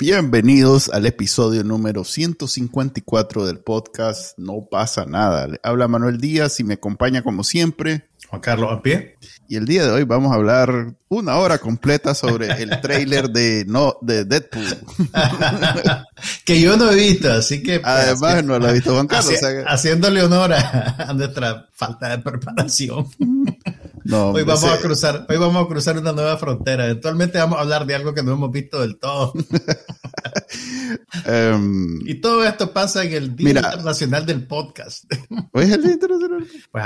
Bienvenidos al episodio número 154 del podcast No pasa nada. Habla Manuel Díaz y me acompaña como siempre Juan Carlos a pie. Y el día de hoy vamos a hablar una hora completa sobre el trailer de no de Deadpool. que yo no he visto, así que pues, además no lo ha visto Juan Carlos. Haciéndole honor a, nuestra falta de preparación. No, hoy vamos a cruzar, hoy vamos a cruzar una nueva frontera. Eventualmente vamos a hablar de algo que no hemos visto del todo. Em, y todo esto pasa en el Día Internacional del Podcast. ¿Hoy es el Día Internacional? Pues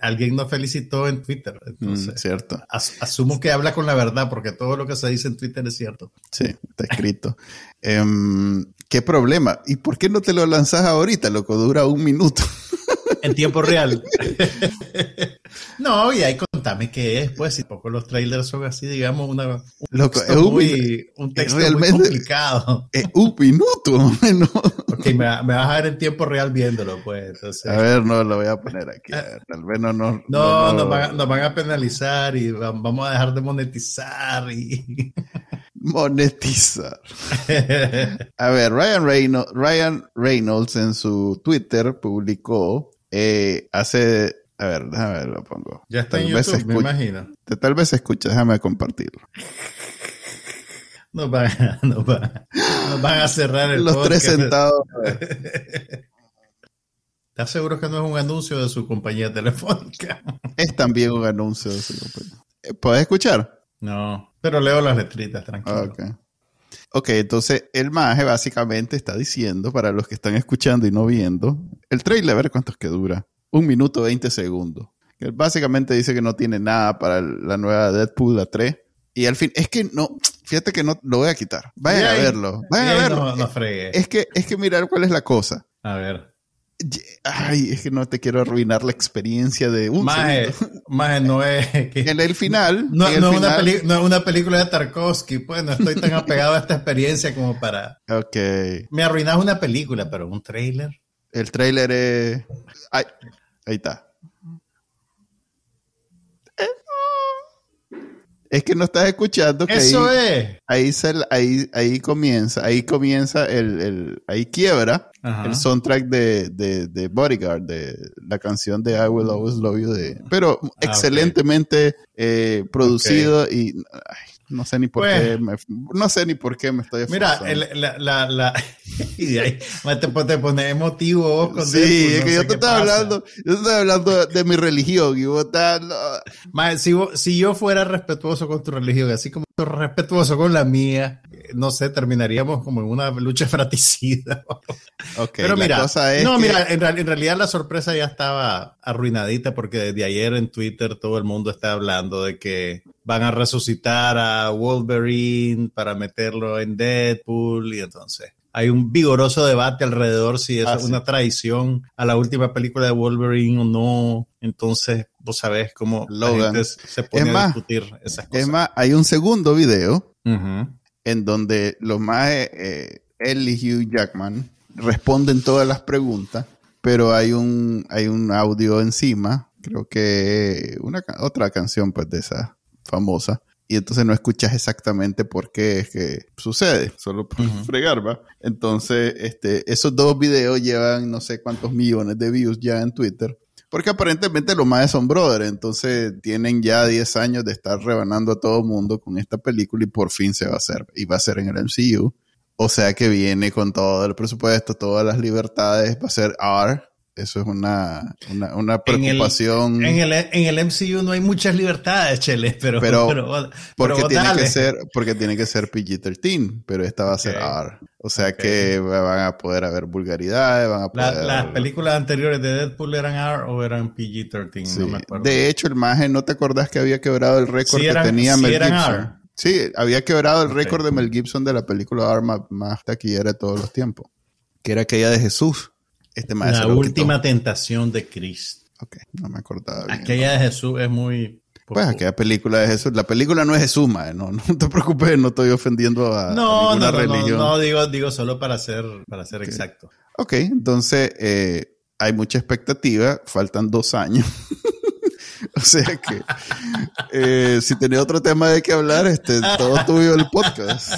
alguien nos felicitó en Twitter. Mm, entonces, cierto. asumo que habla con la verdad porque todo lo que se dice en Twitter es cierto. Sí, está escrito. Em, ¿Qué problema? ¿Y por qué no te lo lanzas ahorita, loco? Dura un minuto. en tiempo real. no, y ahí contame qué es, pues, si poco los trailers son así, digamos, una, un Loco, texto, es muy, un texto muy complicado. Es un minuto, ¿no? Ok, me, vas a ver en tiempo real viéndolo, pues. Entonces. A ver, no, lo voy a poner aquí. tal vez no, no, no, Nos, van a, nos van a penalizar y vamos a dejar de monetizar y... monetizar. A ver, Ryan Reynolds, Ryan Reynolds en su Twitter publicó eh, hace, a ver, déjame ver, lo pongo. Ya está en YouTube, me imagino. Tal vez se escucha, déjame compartirlo. Nos van, no van, van a cerrar el Los tres centavos. ¿Estás seguro que no es un anuncio de su compañía telefónica? Es también un anuncio de su compañía. Eh, ¿Puedes escuchar? No, pero leo las letritas, tranquilo. Okay. Ok, entonces el maje básicamente está diciendo, para los que están escuchando y no viendo, el trailer, a ver cuántos que dura. Un minuto 20 segundos. Que básicamente dice que no tiene nada para la nueva Deadpool, la 3. Y al fin, es que no, fíjate que no lo voy a quitar. Vayan a verlo. Vayan a verlo. No, Es que, es que mirar cuál es la cosa. A ver. Ay, es que no te quiero arruinar la experiencia de un Maje, maje no es En el final... No, es una película de Tarkovsky, pues no estoy tan apegado a esta experiencia como para... Ok. Me arruinas una película, pero un trailer... El trailer es... ahí está. Es que no estás escuchando que Eso ahí, es. Ahí, ahí, comienza, ahí comienza el, el ahí quiebra el soundtrack de, de, Bodyguard, de la canción de I Will Always Love You de, pero ah, excelentemente eh, producido y no sé ni por pues, qué me, no sé ni por qué me estoy Mira, la, la, la, y de ahí te, te pones emotivo con Sí, es que yo te estaba hablando, yo te estaba hablando de, mi religión y vos estás, si, si yo fuera respetuoso con tu religión, así como respetuoso con la mía, no sé, terminaríamos como en una lucha fratricida. Okay, Pero mira, no, mira, en, en, realidad la sorpresa ya estaba arruinadita porque desde ayer en Twitter todo el mundo está hablando de que van a resucitar a Wolverine para meterlo en Deadpool y entonces hay un vigoroso debate alrededor si es ah, una traición a la última película de Wolverine o no. Entonces, vos sabés cómo Logan. se pone a discutir esas cosas. Es más, hay un segundo video en donde los más, eh, él y Hugh Jackman responden todas las preguntas, pero hay un, hay un audio encima, creo que una otra canción pues de esa famosa, y entonces no escuchas exactamente por qué es que sucede, solo por fregar, ¿va? Entonces, este, esos dos videos llevan no sé cuántos millones de views ya en Twitter, porque aparentemente los más son brothers, entonces tienen ya 10 años de estar rebanando a todo mundo con esta película y por fin se va a hacer, y va a ser en el MCU. O sea que viene con todo el presupuesto, todas las libertades, va a ser R, eso es una, una, preocupación. En el, en el, MCU no hay muchas libertades, Chele, pero, pero, porque, tiene que ser, porque tiene que ser PG-13, pero esta va a ser R. O sea que van a poder haber vulgaridades, van a poder... ¿Las películas anteriores de Deadpool eran R o eran PG-13? No me acuerdo. De hecho, el maje, ¿no te acordás que había quebrado el récord que tenía Mel Gibson? Sí, había quebrado el récord de Mel Gibson de la película Arma más taquillera de todos los tiempos, que era aquella de Jesús. Este la última tentación de Cristo. Ok, no me acordaba. Aquella de Jesús es muy pues aquella película de Jesús, la película no es Jesús, no, no te preocupes, no estoy ofendiendo a, ninguna religión. No, no, digo, digo solo para ser, para ser exacto. Ok, entonces eh, hay mucha expectativa, faltan dos años. o sea que eh, si tenía otro tema de qué hablar, este, todo tuyo el podcast.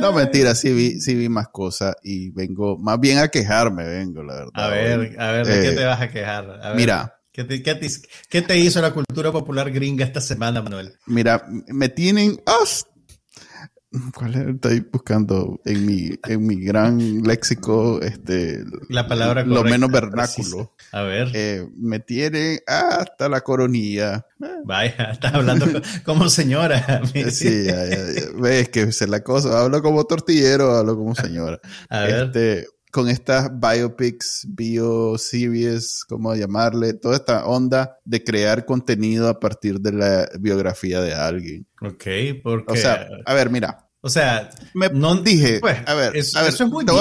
No, mentira, sí vi, sí vi más cosas y vengo, más bien a quejarme, vengo, la verdad. A ver, a ver, ¿de qué eh, te vas a quejar? Mira, ¿Qué te, qué, te, hizo la cultura popular gringa esta semana, Manuel? Mira, me tienen... Oh, ¿Cuál es? Estoy buscando en mi, en mi gran léxico este, la palabra lo menos vernáculo. A ver. Eh, me tiene hasta la coronilla. Vaya, estás hablando como señora. sí, ves que es la cosa. Hablo como tortillero, hablo como señora. A ver. Este, con estas biopics, bioseries, ¿cómo llamarle? Toda esta onda de crear contenido a partir de la biografía de alguien. Ok, porque... O sea, a ver, mira, o sea, me no dije, pues, a ver, a ver, te, voy a te,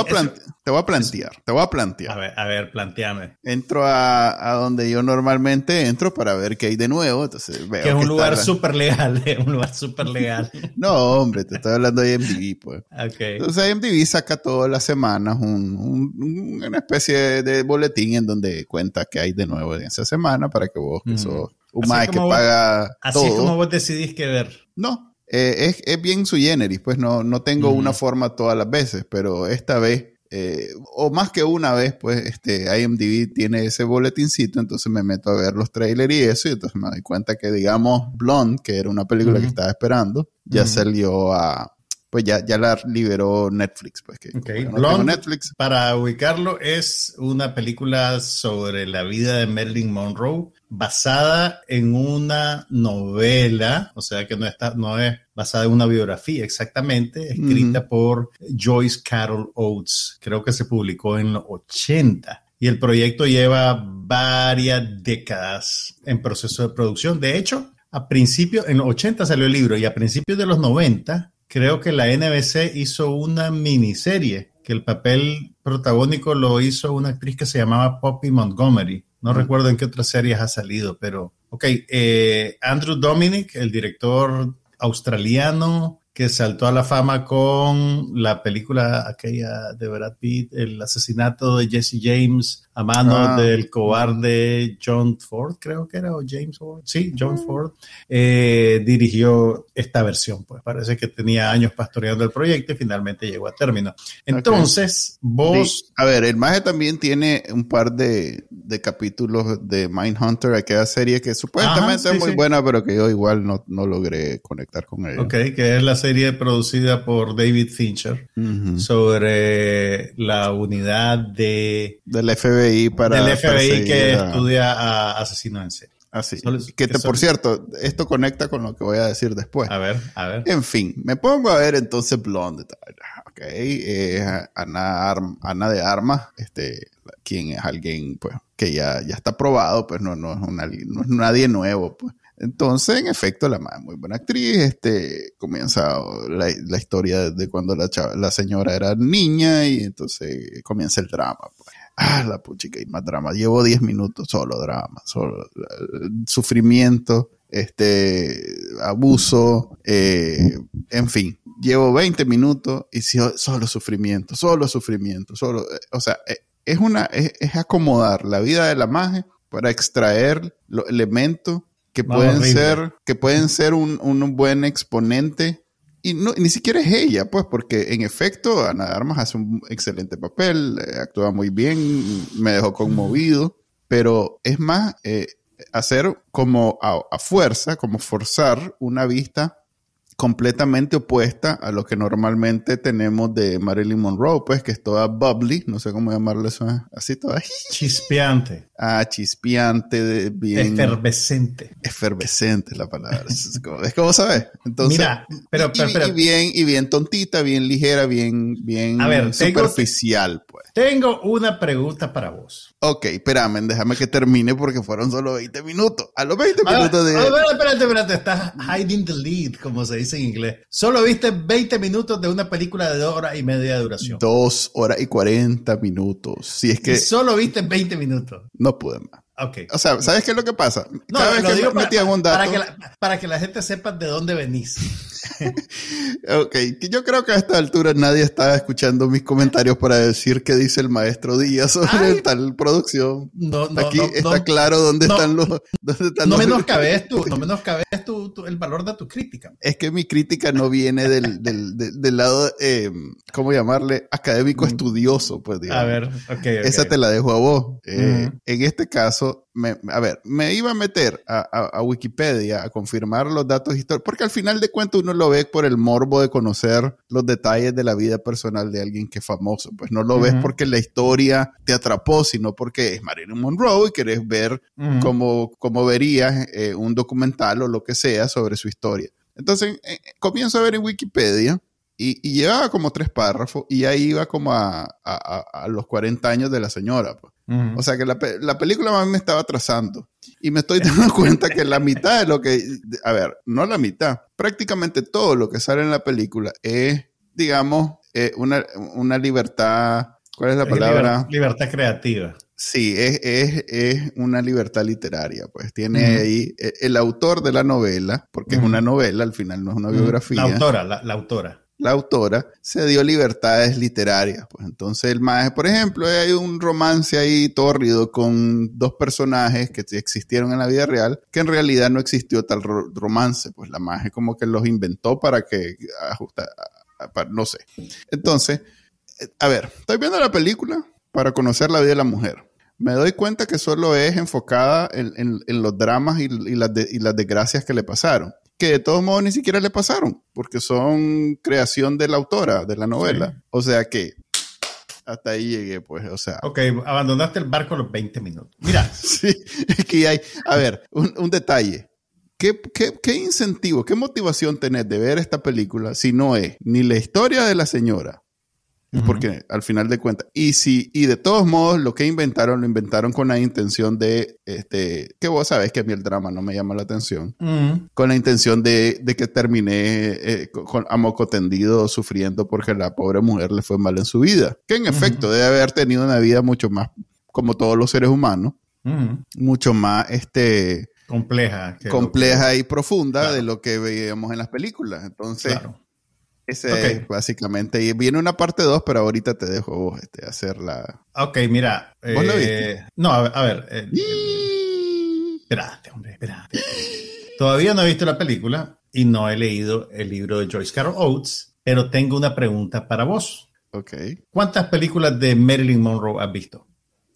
voy a plantear, te voy a plantear. A ver, a ver, planteame. Entro a, a, donde yo normalmente entro para ver qué hay de nuevo, entonces veo que es un lugar súper legal, es un lugar súper legal. no, hombre, te estoy hablando de IMDb, pues. Okay. Entonces IMDb saca todas las semanas un, un, una especie de boletín en donde cuenta qué hay de nuevo en esa semana para que vos, que sos un que paga Así es como vos decidís qué ver. No, eh, es, es, bien su generis, pues no, no tengo una forma todas las veces, pero esta vez, eh, o más que una vez, pues este IMDb tiene ese boletincito, entonces me meto a ver los trailers y eso, y entonces me doy cuenta que, digamos, Blonde, que era una película que estaba esperando, ya salió a, pues ya, ya la liberó Netflix. Pues que Netflix. Para ubicarlo, es una película sobre la vida de Marilyn Monroe basada en una novela, o sea que no, está, no es basada en una biografía exactamente, escrita por Joyce Carol Oates. Creo que se publicó en los 80. Y el proyecto lleva varias décadas en proceso de producción. De hecho, a principios, en los 80 salió el libro y a principios de los 90 creo que la NBC hizo una miniserie, que el papel protagónico lo hizo una actriz que se llamaba Poppy Montgomery. No recuerdo en qué otras series ha salido, pero ok. Eh, Andrew Dominic, el director australiano, que saltó a la fama con la película aquella de Brad Pitt, el asesinato de Jesse James a mano ah. del cobarde John Ford, creo que era, o James Ford, sí, John ah. Ford, eh, dirigió esta versión, pues parece que tenía años pastoreando el proyecto y finalmente llegó a término. Entonces, vos... A ver, el Maje también tiene un par de, de capítulos de Mindhunter, aquella serie que supuestamente es muy buena, pero que yo igual no, no logré conectar con ella. Ok, que es la serie producida por David Fincher sobre la unidad de... Del FBI para... Del FBI que estudia a asesinos en serie. Así. Ah, que por cierto, esto conecta con lo que voy a decir después. A ver, a ver. En fin, me pongo a ver entonces Blonde. Ok, Ana, Ana de Armas, este, quien es alguien pues que ya, ya está probado, pues no, no, es, una, no es nadie nuevo. Pues. Entonces, en efecto, la madre muy buena actriz. Este, comienza la, la historia de cuando la, la señora era niña y entonces comienza el drama. Ah, la puchica y más drama. Llevo 10 minutos solo drama, solo sufrimiento, este, abuso, eh, en fin. Llevo 20 minutos y solo sufrimiento, solo sufrimiento, solo, eh, o sea, eh, es una, es, es acomodar la vida de la magia para extraer los elementos que pueden ser, que pueden ser un, un, buen exponente. Y no, ni siquiera es ella, pues, porque en efecto Ana de Armas hace un excelente papel, eh, actúa muy bien, me dejó conmovido, pero es más eh, hacer como a, fuerza, como forzar una vista completamente opuesta a lo que normalmente tenemos de Marilyn Monroe, pues que es toda bubbly, no sé cómo llamarlo eso, ¿eh? así toda chispeante. Ah, chispeante, bien efervescente. Efervescente la palabra. es, como, sabes. Entonces, Mira, pero, y, bien y bien tontita, bien ligera, bien bien superficial, pues. Tengo una pregunta para vos. Ok, espérame, déjame que termine porque fueron solo 20 minutos. A los 20 minutos de. espérate, espérate, estás hiding the lead, como se dice en inglés. Solo viste 20 minutos de una película de dos horas y media de duración. Dos horas y 40 minutos. Si es que. solo viste 20 minutos. No pude más. Okay. O sea, ¿sabes qué es lo que pasa? Cada vez que me para, un dato. Para que, la, para que la gente sepa de dónde venís. ok, yo creo que a esta altura nadie está escuchando mis comentarios para decir qué dice el maestro Díaz sobre tal producción. No, no, Aquí está claro dónde están los. Dónde están no menoscabes tú, no menoscabes tú, el valor de tu crítica. Es que mi crítica no viene del, del, del, lado, eh, ¿cómo llamarle? Académico mm. estudioso, pues digamos. A ver, ok. Esa te la dejo a vos. Eh, en este caso, me, a ver, me iba a meter a, a, Wikipedia a confirmar los datos históricos, porque al final de cuentas uno lo ve por el morbo de conocer los detalles de la vida personal de alguien que es famoso. Pues no lo ves porque la historia te atrapó, sino porque es Marilyn Monroe y querés ver cómo, cómo, verías eh, un documental o lo que sea sobre su historia. Entonces, eh, comienzo a ver en Wikipedia y, llevaba como tres párrafos y ahí iba como a, a, los 40 años de la señora. Pues. O sea que la, la película más me estaba trazando. Y me estoy dando cuenta que la mitad de lo que, a ver, no la mitad, prácticamente todo lo que sale en la película es, digamos, eh, una, una, libertad, ¿cuál es la palabra? libertad creativa. Sí, es, es, es, una libertad literaria, pues tiene ahí eh, el autor de la novela, porque es una novela, al final no es una biografía. La autora, la autora la autora, se dio libertades literarias. Pues entonces el maestro, por ejemplo, hay un romance ahí tórrido con dos personajes que existieron en la vida real, que en realidad no existió tal romance. Pues la magia como que los inventó para que ajusta, no sé. Entonces, a ver, estoy viendo la película para conocer la vida de la mujer. Me doy cuenta que solo es enfocada en, los dramas y las desgracias que le pasaron que de todos modos ni siquiera le pasaron, porque son creación de la autora de la novela. O sea que hasta ahí llegué, pues, o sea. Ok, abandonaste el barco a los 20 minutos. Mira. sí, es que hay, a ver, un, detalle. ¿Qué, ¿Qué, qué, incentivo, qué motivación tenés de ver esta película si no es ni la historia de la señora, porque al final de cuentas, y si, y de todos modos, lo que inventaron, lo inventaron con la intención de, este, que vos sabés que a mí el drama no me llama la atención, con la intención de, de que terminé eh, con, a moco tendido sufriendo porque la pobre mujer le fue mal en su vida, que en efecto debe haber tenido una vida mucho más, como todos los seres humanos, mucho más, este, compleja, compleja y profunda de lo que veíamos en las películas. Entonces, ese básicamente. Y viene una parte 2, pero ahorita te dejo vos este, hacer la. Ok, mira. ¿Vos eh, No, a ver. Eh, espérate, hombre, espérate. Todavía no he visto la película y no he leído el libro de Joyce Carol Oates, pero tengo una pregunta para vos. Ok. ¿Cuántas películas de Marilyn Monroe has visto?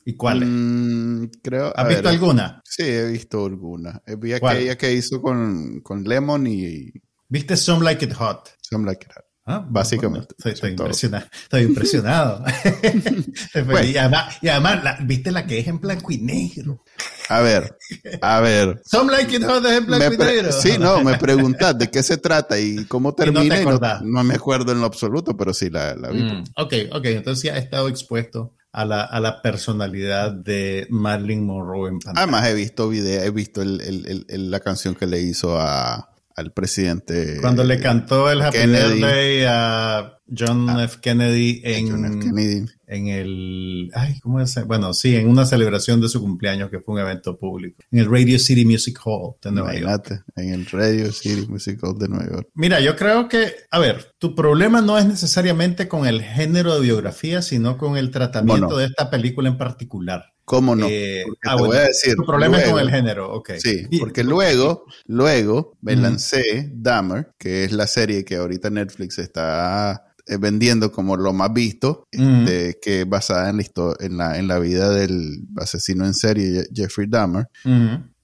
¿Y cuáles? Mm, creo, ¿Has visto alguna? Sí, he visto alguna. Eh, vi aquella que hizo con, con Lemon y. ¿Viste Some Like It Hot? Some Like It Hot. Ah, Básicamente. estoy, impresionado. Estoy impresionado. y además, ¿viste la que es en blanco y negro? A ver, a ver. Some like it hot es en blanco y negro. Sí, no, me preguntas de qué se trata y cómo termina. no, me acuerdo en lo absoluto, pero sí la, vi. Mm, ok, ok. Entonces ya he estado expuesto a la, a la personalidad de Marilyn Monroe en pantalla. Además he visto video, he visto el, la canción que le hizo a al presidente. Cuando le cantó el Happy Birthday a John ah, F. Kennedy en, en el. Ay, ¿cómo es? Bueno, sí, en una celebración de su cumpleaños que fue un evento público. En el Radio City Music Hall de Nueva York. En el Radio City Music Hall de Nueva York. Mira, yo creo que, a ver, tu problema no es necesariamente con el género de biografía, sino con el tratamiento de esta película en particular. ¿Cómo no? Eh, ah, te voy a decir. Tu problema es con el género, ok. Sí, porque luego, luego me lancé Dahmer, que es la serie que ahorita Netflix está eh, vendiendo como lo más visto, este, que es basada en la, en, la, en la vida del asesino en serie Jeffrey Dahmer.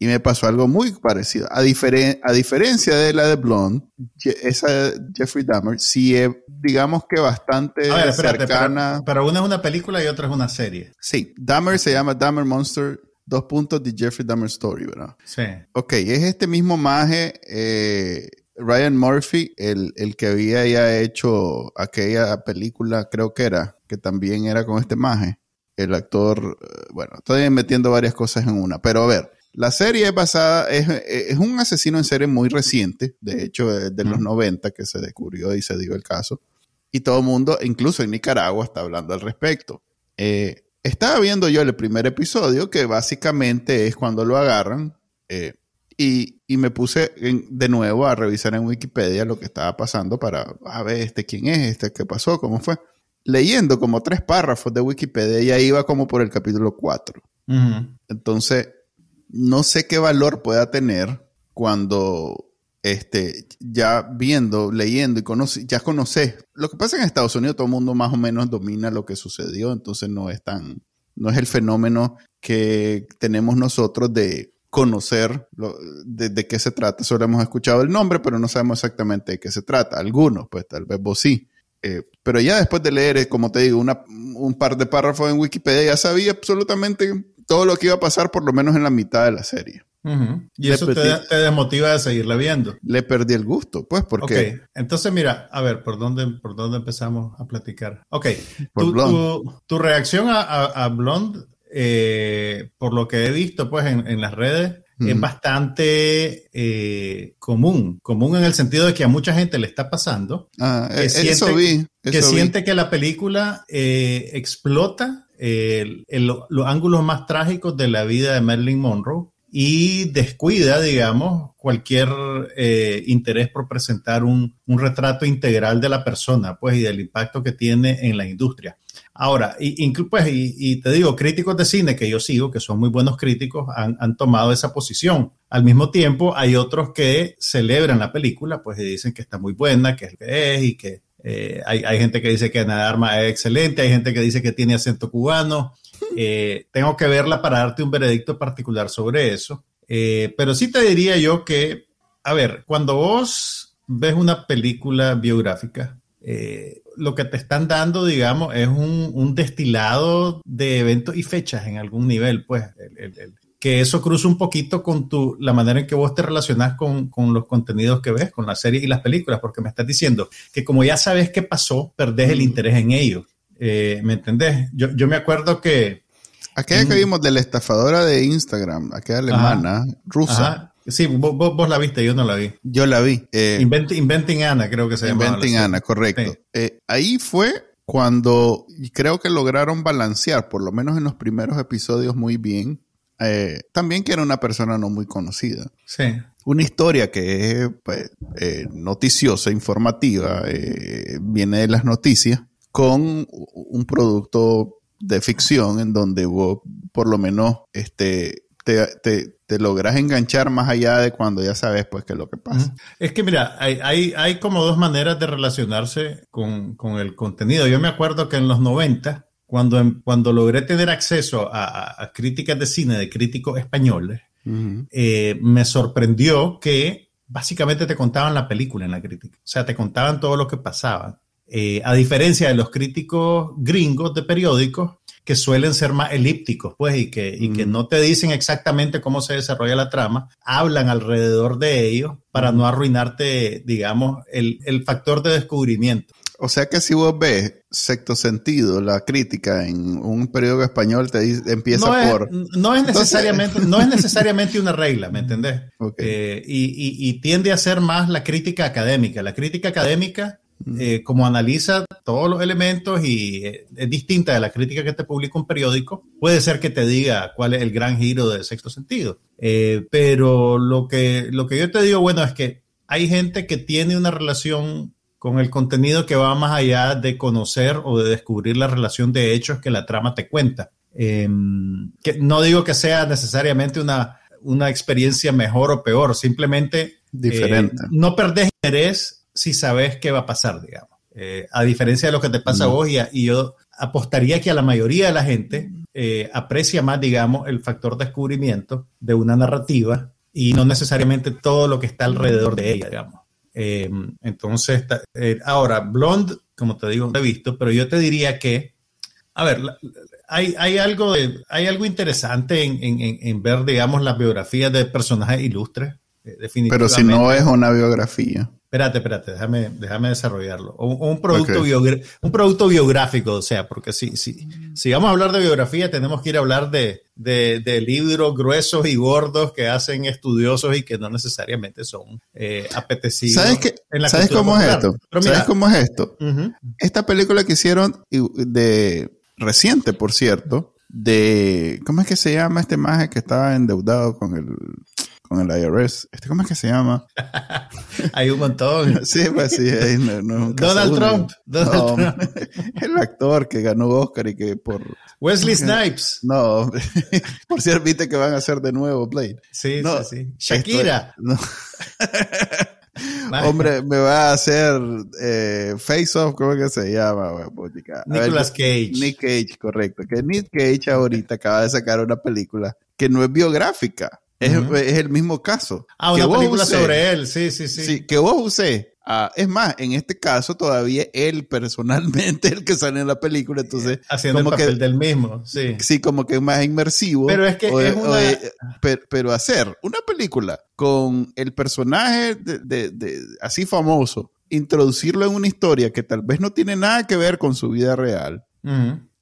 Y me pasó algo muy parecido. A, a diferencia de la de Blonde, esa Jeffrey Dahmer sí es, digamos que bastante cercana. Pero, una es una película y otra es una serie. Sí, Dahmer se llama Dahmer Monster dos puntos de Jeffrey Dahmer Story, ¿verdad? Sí. Ok, es este mismo maje, eh, Ryan Murphy, el, que había ya hecho aquella película, creo que era, que también era con este maje. El actor, eh, bueno, estoy metiendo varias cosas en una, pero a ver, la serie es basada, es, un asesino en serie muy reciente, de hecho, de los 90 que se descubrió y se dio el caso. Y todo el mundo, incluso en Nicaragua, está hablando al respecto. Eh, estaba viendo yo el primer episodio, que básicamente es cuando lo agarran, eh, y, me puse de nuevo a revisar en Wikipedia lo que estaba pasando para a ver este quién es, este qué pasó, cómo fue. Leyendo como tres párrafos de Wikipedia, ya iba como por el capítulo 4. Entonces, no sé qué valor pueda tener cuando este, ya viendo, leyendo y ya conoces. Lo que pasa en Estados Unidos, todo el mundo más o menos domina lo que sucedió, entonces no es tan, no es el fenómeno que tenemos nosotros de conocer de, qué se trata. Solo hemos escuchado el nombre, pero no sabemos exactamente de qué se trata. Algunos, pues tal vez vos sí. Eh, pero ya después de leer, eh, como te digo, una, un par de párrafos en Wikipedia, ya sabía absolutamente todo lo que iba a pasar, por lo menos en la mitad de la serie. Y eso te, desmotiva de seguirla viendo. Le perdí el gusto, pues, porque. Ok, entonces mira, a ver, ¿por dónde, por dónde empezamos a platicar? Ok, tu, tu, reacción a, a, Blonde, eh, por lo que he visto, pues, en, las redes, es bastante eh, común. Común en el sentido de que a mucha gente le está pasando. Ah, que e, eso vi. que siente que la película los ángulos más trágicos de la vida de Marilyn Monroe y descuida, digamos, cualquier eh, interés por presentar un, retrato integral de la persona, pues, y del impacto que tiene en la industria. Ahora, y, pues, y, te digo, críticos de cine que yo sigo, que son muy buenos críticos, han, tomado esa posición. Al mismo tiempo, hay otros que celebran la película, pues, y dicen que está muy buena, que es que es, y que eh, hay, hay, gente que dice que Ana Arma es excelente, hay gente que dice que tiene acento cubano. Eh, tengo que verla para darte un veredicto particular sobre eso. Eh, pero sí te diría yo que, a ver, cuando vos ves una película biográfica, eh, lo que te están dando, digamos, es un, destilado de eventos y fechas en algún nivel, pues, que eso cruza un poquito con tu, la manera en que vos te relacionas con, con, los contenidos que ves, con las series y las películas, porque me estás diciendo que como ya sabes qué pasó, perdés el interés en ellos. Eh, ¿Me entendés? Yo, yo, me acuerdo que... Aquella que vimos de la estafadora de Instagram, aquella alemana, rusa. Sí, vos, vos, la viste, yo no la vi. Yo la vi. Eh, Inventing, Anna, creo que se llama. Inventing Anna, correcto. Eh, ahí fue cuando creo que lograron balancear, por lo menos en los primeros episodios, muy bien. También que era una persona no muy conocida. Sí. Una historia que es pues, noticiosa, informativa, viene de las noticias con un producto de ficción en donde vos por lo menos este, te, te, logras enganchar más allá de cuando ya sabes pues qué es lo que pasa. Es que mira, hay, hay, hay como dos maneras de relacionarse con, con, el contenido. Yo me acuerdo que en los 90, cuando, em, cuando logré tener acceso a, críticas de cine de críticos españoles, eh, me sorprendió que básicamente te contaban la película en la crítica. O sea, te contaban todo lo que pasaba. Eh, a diferencia de los críticos gringos de periódicos, que suelen ser más elípticos, pues, y que, y que no te dicen exactamente cómo se desarrolla la trama, hablan alrededor de ellos para no arruinarte, digamos, el, el, factor de descubrimiento. O sea que si vos ves sexto sentido, la crítica en un periódico español te dice, empieza por... No es necesariamente, no es necesariamente una regla, ¿me entendés? Eh, y, y, y tiende a ser más la crítica académica. La crítica académica eh, como analiza todos los elementos y eh, es distinta de la crítica que te publica un periódico, puede ser que te diga cuál es el gran giro del sexto sentido. Pero lo que, lo que yo te digo, bueno, es que hay gente que tiene una relación con el contenido que va más allá de conocer o de descubrir la relación de hechos que la trama te cuenta. Em, que no digo que sea necesariamente una, una experiencia mejor o peor, simplemente diferente. no perdés interés si sabes qué va a pasar, digamos. Eh, a diferencia de lo que te pasa a vos, y, yo apostaría que a la mayoría de la gente eh, aprecia más, digamos, el factor descubrimiento de una narrativa y no necesariamente todo lo que está alrededor de ella, digamos. Eh, entonces, eh, ahora, Blonde, como te digo, no he visto, pero yo te diría que, a ver, hay, hay, algo, de, hay algo interesante en, en, en, ver, digamos, las biografías de personajes ilustres, definitivamente. Pero si no es una biografía. Espérate, espérate, déjame, déjame desarrollarlo. un, producto un producto biográfico, o sea, porque si, si, si vamos a hablar de biografía, tenemos que ir a hablar de, de, libros gruesos y gordos que hacen estudiosos y que no necesariamente son eh, apetecidos. ¿Sabes, qué, ¿sabes cómo es esto? ¿Sabes cómo es esto? Esta película que hicieron de reciente, por cierto, de ¿cómo es que se llama este maje que estaba endeudado con el con el IRS. Este, ¿Cómo es que se llama? Hay un montón. sí, pues sí. Donald Trump. Donald Trump. El actor que ganó Oscar y que por... Wesley Snipes. No, por cierto, viste que van a hacer de nuevo Blade. Sí, sí, sí. Shakira. Hombre, me va a hacer eh, Face Off, ¿cómo es que se llama? Nicolas Cage. Nick Cage, correcto. Que Nick Cage ahorita acaba de sacar una película que no es biográfica. Es, el mismo caso. Ah, una película sobre él, sí, sí, sí. Sí, que vos usé. Ah, es más, en este caso todavía él personalmente el que sale en la película, entonces... Haciendo como el papel del mismo, sí. Sí, como que es más inmersivo. Pero es que es una... pero, hacer una película con el personaje de, de, así famoso, introducirlo en una historia que tal vez no tiene nada que ver con su vida real,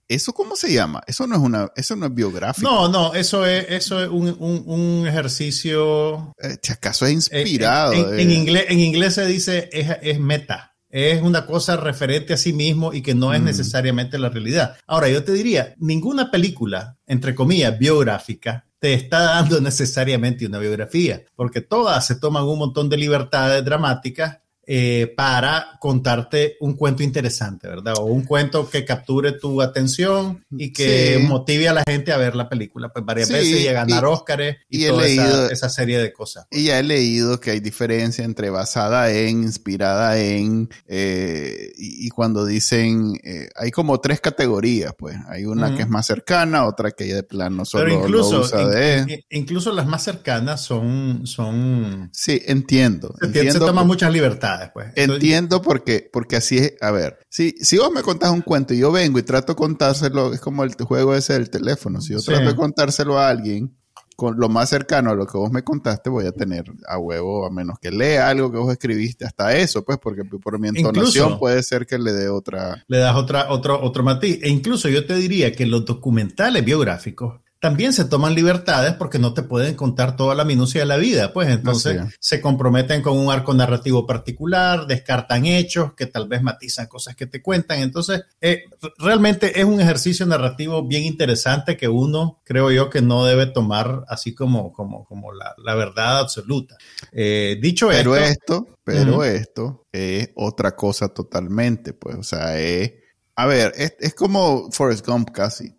¿Eso cómo se llama? Eso no es una, eso no es biográfico. No, no, eso es, eso es un, un, ejercicio. Eh, ¿Acaso es inspirado? En, inglés, en inglés se dice es, meta. Es una cosa referente a sí mismo y que no es mm. necesariamente la realidad. Ahora, yo te diría, ninguna película, entre comillas, biográfica, te está dando necesariamente una biografía, porque todas se toman un montón de libertades dramáticas eh, para contarte un cuento interesante, ¿verdad? O un cuento que capture tu atención y que motive a la gente a ver la película pues varias veces y a ganar Óscares y, toda esa, serie de cosas. Y ya he leído que hay diferencia entre basada en, inspirada en, eh, y, cuando dicen, eh, hay como tres categorías, pues. Hay una que es más cercana, otra que de plano solo Pero incluso, usa de... incluso las más cercanas son... son sí, entiendo. Se, entiendo se toman muchas libertades. Pues. Entiendo porque, porque así es. A ver, si, si vos me contás un cuento y yo vengo y trato de contárselo, es como el juego ese del teléfono. Si yo trato de contárselo a alguien con lo más cercano a lo que vos me contaste, voy a tener a huevo, a menos que lea algo que vos escribiste, hasta eso, pues, porque por mi entonación puede ser que le dé otra. Le das otra, otro, otro matiz. E incluso yo te diría que los documentales biográficos también se toman libertades porque no te pueden contar toda la minucia de la vida, pues entonces se comprometen con un arco narrativo particular, descartan hechos que tal vez matizan cosas que te cuentan, entonces eh, realmente es un ejercicio narrativo bien interesante que uno, creo yo, que no debe tomar así como, como, como la, verdad absoluta. Eh, dicho pero esto, pero esto es otra cosa totalmente, pues, o sea, es, a ver, es, es como Forrest Gump casi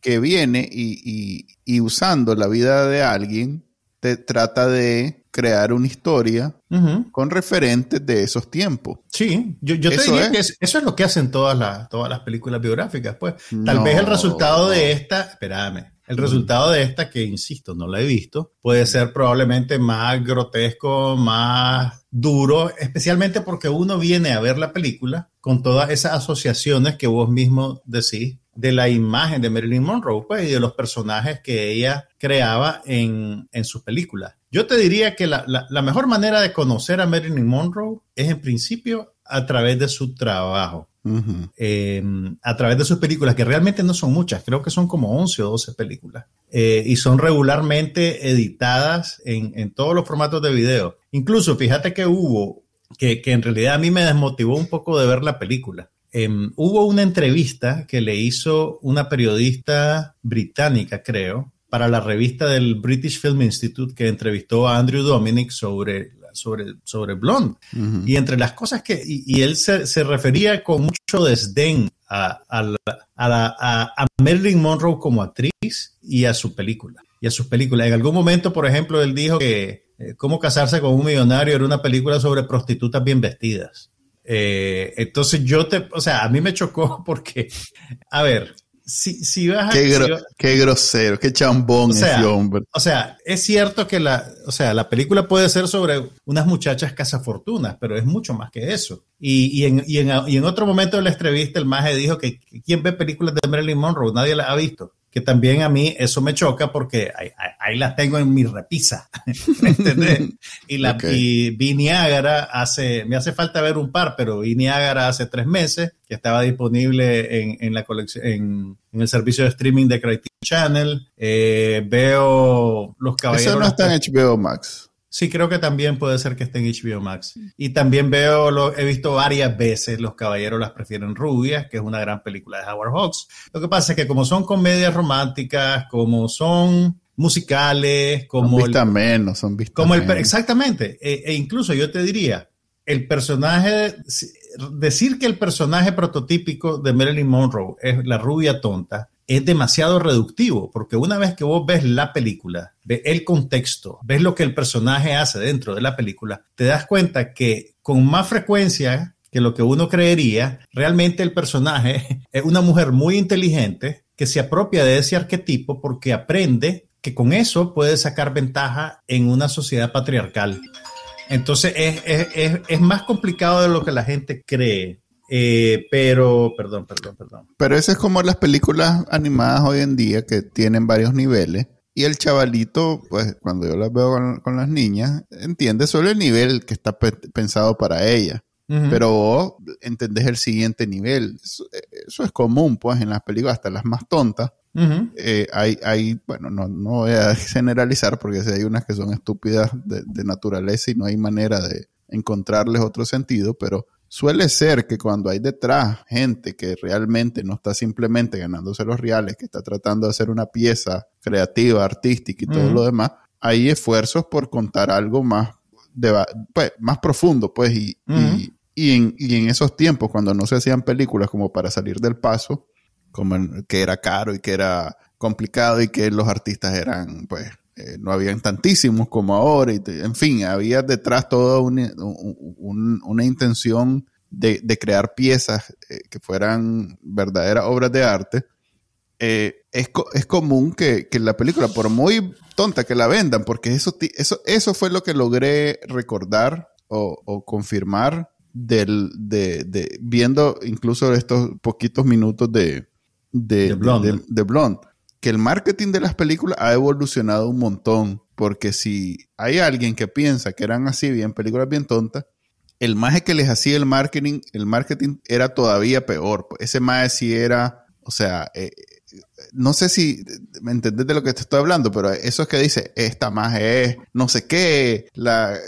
que viene y, usando la vida de alguien, te trata de crear una historia con referentes de esos tiempos. Sí, yo, te diría que eso es lo que hacen todas las, todas las películas biográficas, pues. Tal vez el resultado de esta, espérame, el resultado de esta, que insisto, no la he visto, puede ser probablemente más grotesco, más duro, especialmente porque uno viene a ver la película con todas esas asociaciones que vos mismo decís de la imagen de Marilyn Monroe pues, y de los personajes que ella creaba en, en sus películas. Yo te diría que la, la, mejor manera de conocer a Marilyn Monroe es en principio a través de su trabajo, eh, a través de sus películas, que realmente no son muchas, creo que son como 11 o 12 películas, eh, y son regularmente editadas en, en, todos los formatos de video. Incluso fíjate que hubo, que, que en realidad a mí me desmotivó un poco de ver la película Em, hubo una entrevista que le hizo una periodista británica, creo, para la revista del British Film Institute que entrevistó a Andrew Dominic sobre, sobre, sobre Blonde. Y entre las cosas que, y, él se, se, refería con mucho desdén a, a, a, a, Marilyn Monroe como actriz y a su película. Y a sus películas. En algún momento, por ejemplo, él dijo que eh, Cómo casarse con un millonario era una película sobre prostitutas bien vestidas. Eh, entonces yo te, o sea, a mí me chocó porque, a ver, si, si vas a... Qué, grosero, qué chambón ese hombre. O sea, es cierto que la, o sea, la película puede ser sobre unas muchachas cazafortunas, pero es mucho más que eso. Y, y, en, y, en, y en otro momento de la entrevista, el maje dijo que ¿quién ve películas de Marilyn Monroe? Nadie la ha visto que también a mí eso me choca porque ahí, las tengo en mi repisa, ¿me entendés? Y, la, y vi Niágara hace, me hace falta ver un par, pero vi Niágara hace tres meses, que estaba disponible en, en la colección, en, en, el servicio de streaming de Criterion Channel. Eh, veo Los Caballeros... Eso no está en HBO Max. Sí, creo que también puede ser que esté en HBO Max. Y también veo, lo, he visto varias veces Los Caballeros las prefieren rubias, que es una gran película de Howard Hawks. Lo que pasa es que como son comedias románticas, como son musicales, como... Son vistas menos, son vistas como el, Exactamente. E, e, incluso yo te diría, el personaje, decir que el personaje prototípico de Marilyn Monroe es la rubia tonta, es demasiado reductivo, porque una vez que vos ves la película, ves el contexto, ves lo que el personaje hace dentro de la película, te das cuenta que con más frecuencia que lo que uno creería, realmente el personaje es una mujer muy inteligente que se apropia de ese arquetipo porque aprende que con eso puede sacar ventaja en una sociedad patriarcal. Entonces es, es, es más complicado de lo que la gente cree. Eh, pero, perdón, perdón, perdón. Pero eso es como las películas animadas hoy en día que tienen varios niveles. Y el chavalito, pues cuando yo las veo con, las niñas, entiende solo el nivel que está pensado para ella. Pero vos entendés el siguiente nivel. Eso, es común, pues, en las películas, hasta las más tontas. Eh, hay, hay, bueno, no, no voy a generalizar porque hay unas que son estúpidas de, de naturaleza y no hay manera de encontrarles otro sentido, pero Suele ser que cuando hay detrás gente que realmente no está simplemente ganándose los reales, que está tratando de hacer una pieza creativa, artística y todo lo demás, hay esfuerzos por contar algo más, de, pues, más profundo, pues, y, y, en, y, en, esos tiempos, cuando no se hacían películas como para salir del paso, como que era caro y que era complicado y que los artistas eran, pues, eh, no habían tantísimos como ahora, y en fin, había detrás toda una, una intención de, crear piezas eh, que fueran verdaderas obras de arte. Eh, es, es, común que, la película, por muy tonta que la vendan, porque eso, eso, eso fue lo que logré recordar o, confirmar del, de, viendo incluso estos poquitos minutos de, de, de Blonde que el marketing de las películas ha evolucionado un montón. Porque si hay alguien que piensa que eran así, bien películas bien tontas, el maje que les hacía el marketing, el marketing era todavía peor. Ese maje sí era, o sea, eh, no sé si me entendés de lo que te estoy hablando, pero eso es que dice, esta maje es no sé qué, la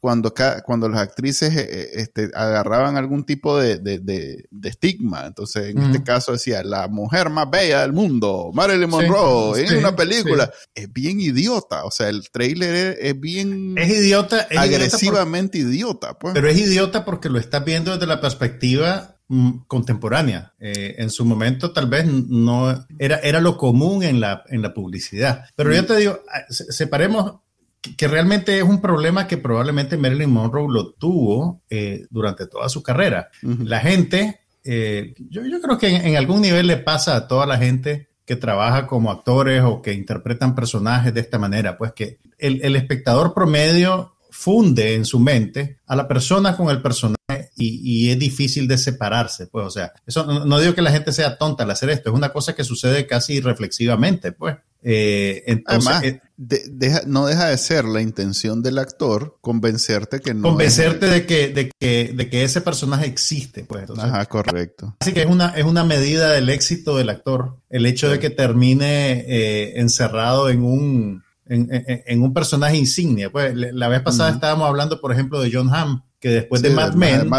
cuando, cuando las actrices eh, eh, este, agarraban algún tipo de, de, estigma. Entonces, en este caso decía, la mujer más bella del mundo, Marilyn Monroe, en una película. Es bien idiota. O sea, el trailer es, bien... Es idiota. agresivamente idiota. pues. Pero es idiota porque lo estás viendo desde la perspectiva contemporánea. Eh, en su momento tal vez no era, era lo común en la, en la publicidad. Pero yo te digo, ah, separemos que realmente es un problema que probablemente Marilyn Monroe lo tuvo eh, durante toda su carrera. La gente, eh, yo, yo, creo que en, algún nivel le pasa a toda la gente que trabaja como actores o que interpretan personajes de esta manera, pues que el, el espectador promedio funde en su mente a la persona con el personaje y, y es difícil de separarse, pues, o sea, eso no, no, digo que la gente sea tonta al hacer esto, es una cosa que sucede casi reflexivamente, pues. Eh, entonces, eh, no deja de ser la intención del actor convencerte que no. Convencerte de, que, de, que, de que ese personaje existe, pues. Ajá, correcto. Así que es una, es una medida del éxito del actor, el hecho de que termine eh, encerrado en un, en, en, un personaje insignia. Pues la vez pasada estábamos hablando, por ejemplo, de John Hamm, que después de Mad Men,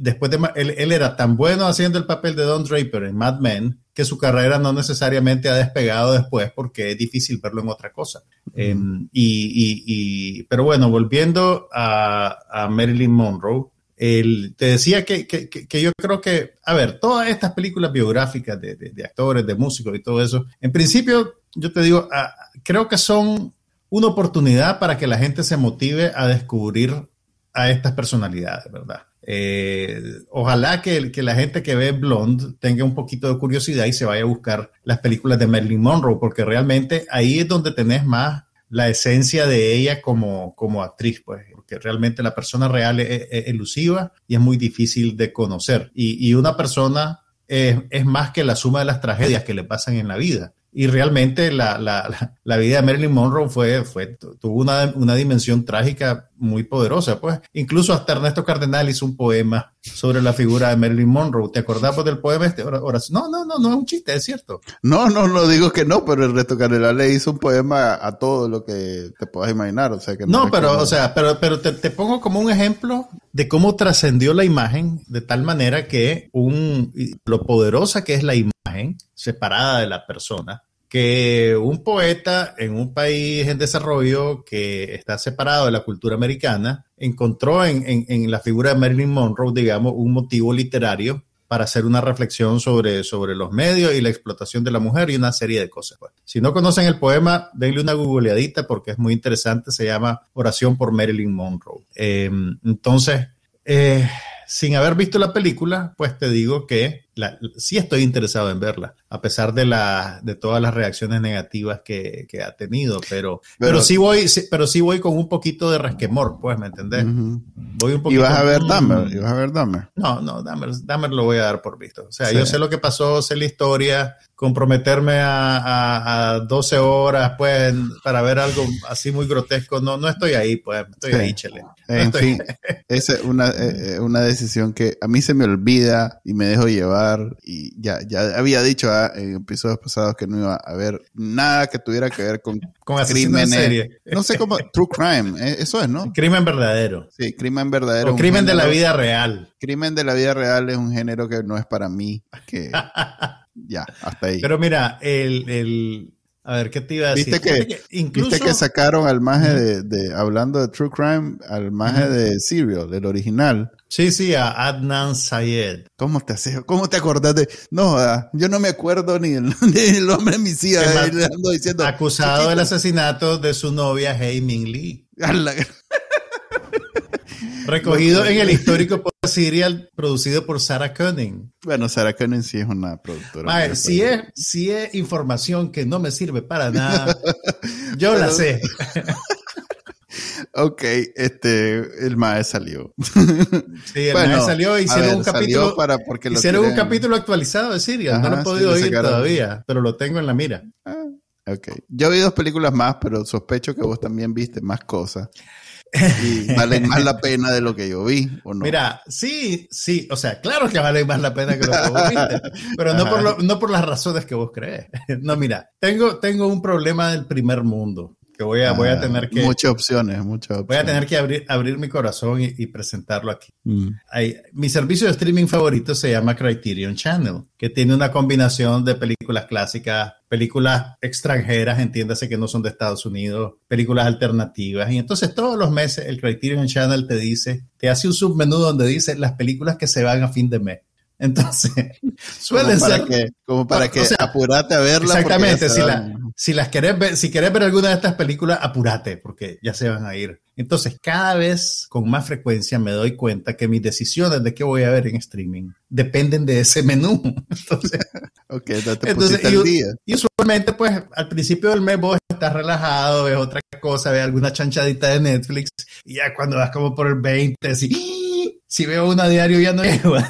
después de, él, él, era tan bueno haciendo el papel de Don Draper en Mad Men que su carrera no necesariamente ha despegado después porque es difícil verlo en otra cosa. Em, y, y, pero bueno, volviendo a, a Marilyn Monroe, el, te decía que, que, que, yo creo que, a ver, todas estas películas biográficas de, de, actores, de músicos y todo eso, en principio, yo te digo, ah, creo que son una oportunidad para que la gente se motive a descubrir a estas personalidades, ¿verdad? Eh, ojalá que, que, la gente que ve Blonde tenga un poquito de curiosidad y se vaya a buscar las películas de Marilyn Monroe, porque realmente ahí es donde tenés más la esencia de ella como, como actriz, pues, porque realmente la persona real es, elusiva y es muy difícil de conocer. Y, y una persona es, es, más que la suma de las tragedias que le pasan en la vida y realmente la, la, la, vida de Marilyn Monroe fue, fue tuvo una, una, dimensión trágica muy poderosa. Pues incluso hasta Ernesto Cardenal hizo un poema sobre la figura de Marilyn Monroe. ¿Te acordás del poema este? No, no, no, no es un chiste, es cierto. No, no, no digo que no, pero Ernesto Cardenal le hizo un poema a, todo lo que te puedas imaginar. O sea, que no, pero, o sea, pero, pero te, te pongo como un ejemplo de cómo trascendió la imagen de tal manera que un, lo poderosa que es la imagen separada de la persona, que un poeta en un país en desarrollo que está separado de la cultura americana encontró en, en, en, la figura de Marilyn Monroe, digamos, un motivo literario para hacer una reflexión sobre, sobre los medios y la explotación de la mujer y una serie de cosas. Pues. Si no conocen el poema, denle una googleadita porque es muy interesante, se llama Oración por Marilyn Monroe. Eh, entonces, eh, sin haber visto la película, pues te digo que la, sí estoy interesado en verla, a pesar de, la, de todas las reacciones negativas que, que ha tenido, pero, pero, pero, sí voy, sí, pero sí voy con un poquito de resquemor, pues, ¿me entendés? Uh -huh. voy un poquito, ¿Y vas a ver Dahmer? ¿Y vas a ver Dahmer? No, no, Dahmer, Dahmer lo voy a dar por visto. O sea, sí. yo sé lo que pasó, sé la historia, comprometerme a, a, a, 12 horas, pues, para ver algo así muy grotesco, no, no estoy ahí, pues, estoy sí. ahí, chele. No en estoy... fin, esa es una, eh, una decisión que a mí se me olvida y me dejo llevar y ya, ya había dicho ah, en episodios pasados que no iba a haber nada que tuviera que ver con, con crímenes. No sé cómo, true crime, eh, eso es, ¿no? Crimen verdadero. Sí, crimen verdadero. O crimen género, de la vida real. Crimen de la vida real es un género que no es para mí, que ya, hasta ahí. Pero mira, el, el a ver, ¿qué te iba a decir? ¿Viste que, que incluso... ¿viste que sacaron al maje de, de, hablando de True Crime, al maje uh -huh. de Serial, del original? Sí, sí, a Adnan Sayed. ¿Cómo te haces? ¿Cómo te acordás de.? No, yo no me acuerdo ni el, ni el nombre de mi hija. Diciendo, acusado del asesinato de su novia, Ming Lee. Recogido en el histórico serial producido por Sarah Cunning. Bueno, Sarah Cunning sí es una productora. Madre, si, es, si es información que no me sirve para nada, yo la sé. Ok, este, el MAE salió. Sí, el bueno, MAE salió y hicieron ver, un capítulo. Para porque hicieron quieren... un capítulo actualizado de Siria. No lo he podido sí, oír todavía, pero lo tengo en la mira. Ah, ok. Yo vi dos películas más, pero sospecho que vos también viste más cosas. Y valen más la pena de lo que yo vi, ¿o no? Mira, sí, sí, o sea, claro que valen más la pena que lo que vos viste, pero no por, lo, no por las razones que vos crees. No, mira, tengo, tengo un problema del primer mundo que voy a, ah, voy a tener que... Muchas opciones, muchas opciones. Voy a tener que abrir, abrir mi corazón y, y presentarlo aquí. Mm. Hay, mi servicio de streaming favorito se llama Criterion Channel, que tiene una combinación de películas clásicas, películas extranjeras, entiéndase que no son de Estados Unidos, películas alternativas. Y entonces todos los meses el Criterion Channel te dice, te hace un submenú donde dice las películas que se van a fin de mes. Entonces, suelen como para ser. Que, como para que o sea, apurate a verla. Exactamente. Si, la, si, las querés ver, si querés ver alguna de estas películas, apurate, porque ya se van a ir. Entonces, cada vez con más frecuencia me doy cuenta que mis decisiones de qué voy a ver en streaming dependen de ese menú. Entonces, entonces te entonces, y, día. y usualmente, pues, al principio del mes vos estás relajado, ves otra cosa, ves alguna chanchadita de Netflix, y ya cuando vas como por el 20, así si veo una diario ya no llego.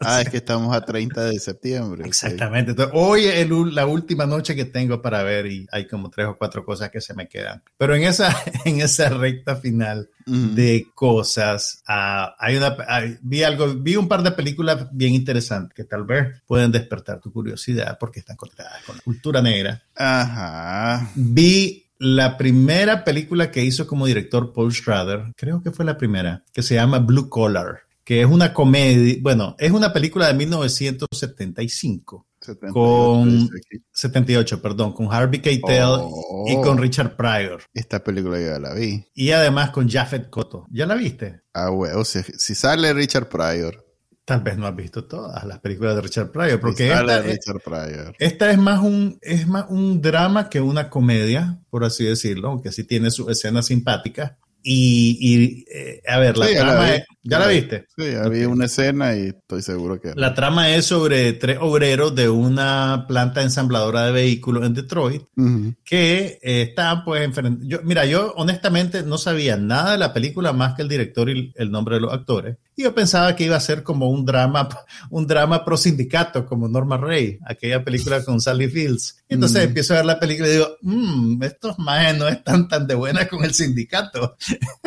Ah, es que estamos a 30 de septiembre. Exactamente. Entonces, hoy es el, la última noche que tengo para ver y hay como tres o cuatro cosas que se me quedan. Pero en esa, en esa recta final uh -huh. de cosas, uh, hay una, hay, vi algo, vi un par de películas bien interesantes que tal vez pueden despertar tu curiosidad porque están conectadas con la cultura negra. Ajá. Vi la primera película que hizo como director Paul Schrader, creo que fue la primera, que se llama Blue Collar, que es una comedia, bueno, es una película de 1975. 78, con 78, perdón, con Harvey Keitel oh, y con Richard Pryor. Esta película ya la vi. Y además con Jafet Koto. ¿Ya la viste? Ah, bueno, o sea, si sale Richard Pryor. Tal vez no has visto todas las películas de Richard Pryor, porque esta, Richard Pryor. esta, es más un es más un drama que una comedia, por así decirlo, aunque sí tiene sus escenas simpáticas. Y, eh, a ver, la trama ¿Ya la viste? Sí, había una escena y estoy seguro que... La trama es sobre tres obreros de una planta ensambladora de vehículos en Detroit que eh, están pues enfrentando... Mira, yo honestamente no sabía nada de la película más que el director y el nombre de los actores. Y yo pensaba que iba a ser como un drama, un drama pro sindicato, como Norma Ray, aquella película con Sally Fields. Y entonces empiezo a ver la película y digo, mmm, estos más no están tan de buena con el sindicato.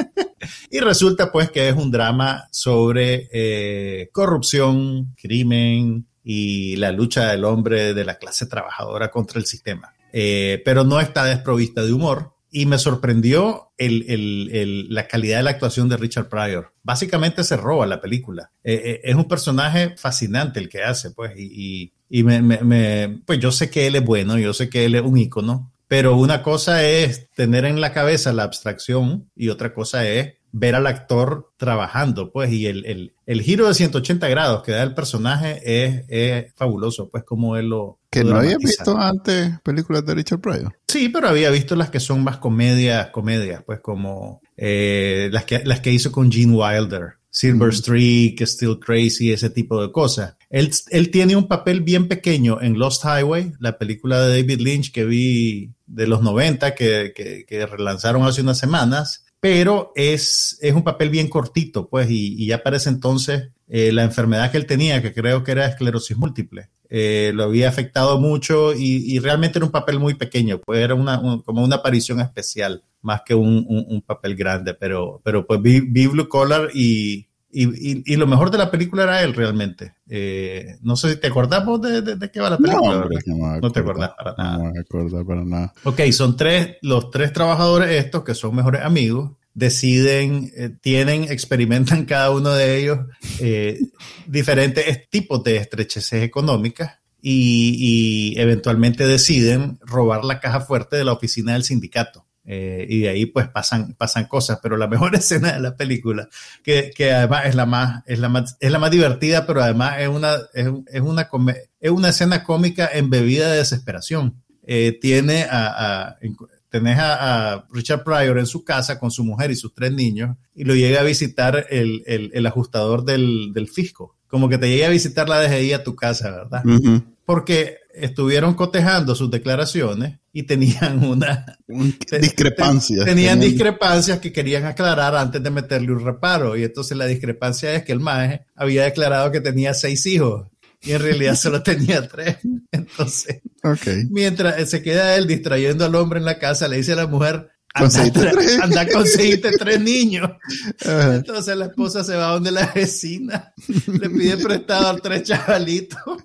y resulta pues que es un drama sobre eh, corrupción, crimen y la lucha del hombre de la clase trabajadora contra el sistema. Eh, pero no está desprovista de humor. Y me sorprendió la calidad de la actuación de Richard Pryor. Básicamente se roba la película. Eh, es un personaje fascinante el que hace, pues, y, me, pues yo sé que él es bueno, yo sé que él es un ícono, pero una cosa es tener en la cabeza la abstracción y otra cosa es ver al actor trabajando, pues, y el, el, giro de 180 grados que da el personaje es, fabuloso, pues, como él lo... Que no había visto antes películas de Richard Pryor. Sí, pero había visto las que son más comedias, comedias, pues, como eh, las, que, las que hizo con Gene Wilder. Silver Streak, Still Crazy, ese tipo de cosas. Él, él, tiene un papel bien pequeño en Lost Highway, la película de David Lynch que vi de los 90, que, que, que relanzaron hace unas semanas pero es, es un papel bien cortito, pues, y, ya para ese entonces eh, la enfermedad que él tenía, que creo que era esclerosis múltiple, eh, lo había afectado mucho y, realmente era un papel muy pequeño, pues era una, como una aparición especial, más que un, un, papel grande, pero, pero pues vi, vi Blue Collar y, y, y, lo mejor de la película era él realmente. Eh, no sé si te acordamos de, de, qué va la película. No, no, te acordás para nada. No me acordar para nada. Ok, son tres, los tres trabajadores estos que son mejores amigos, deciden, eh, tienen, experimentan cada uno de ellos eh, diferentes tipos de estrecheces económicas y, y eventualmente deciden robar la caja fuerte de la oficina del sindicato. Eh, y de ahí pues pasan, pasan cosas, pero la mejor escena de la película, que, que además es la, más, es, la más, es la más divertida, pero además es una, es, es una, es una escena cómica embebida de desesperación. Eh, tiene a, a tenés a, Richard Pryor en su casa con su mujer y sus tres niños y lo llega a visitar el, el, el ajustador del, del, fisco. Como que te llega a visitar la DGI a tu casa, ¿verdad? Porque estuvieron cotejando sus declaraciones y tenían una discrepancia. tenían discrepancias que querían aclarar antes de meterle un reparo. Y entonces la discrepancia es que el maje había declarado que tenía seis hijos y en realidad solo tenía tres. Entonces, mientras se queda él distrayendo al hombre en la casa, le dice a la mujer, anda, a conseguirte tres niños. Entonces la esposa se va donde la vecina, le pide prestado a tres chavalitos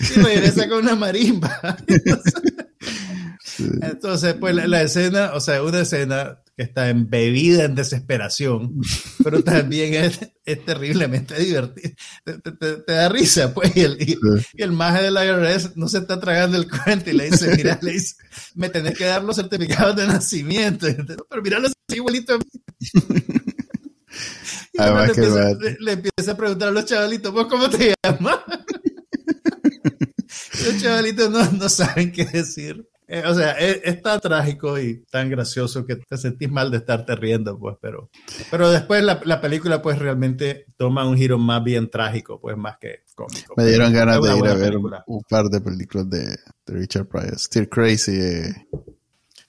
y regresa con una marimba. Entonces, pues la, escena, o sea, una escena que está embebida en desesperación, pero también es, es terriblemente divertida. Te, da risa, pues, y el, y, el maje de la IRS no se está tragando el cuento y le dice, mira, le dice, me tenés que dar los certificados de nacimiento. Pero mira, los igualito Y le, empieza, le, empieza, a preguntar a los chavalitos, ¿vos cómo te llamas? Los chavalitos no, no saben qué decir. Eh, o sea, es, tan trágico y tan gracioso que te sentís mal de estarte riendo, pues, pero, pero después la, la película, pues, realmente toma un giro más bien trágico, pues, más que cómico. Me dieron ganas de ir a ver un, par de películas de, de Richard Pryor. Still Crazy, eh,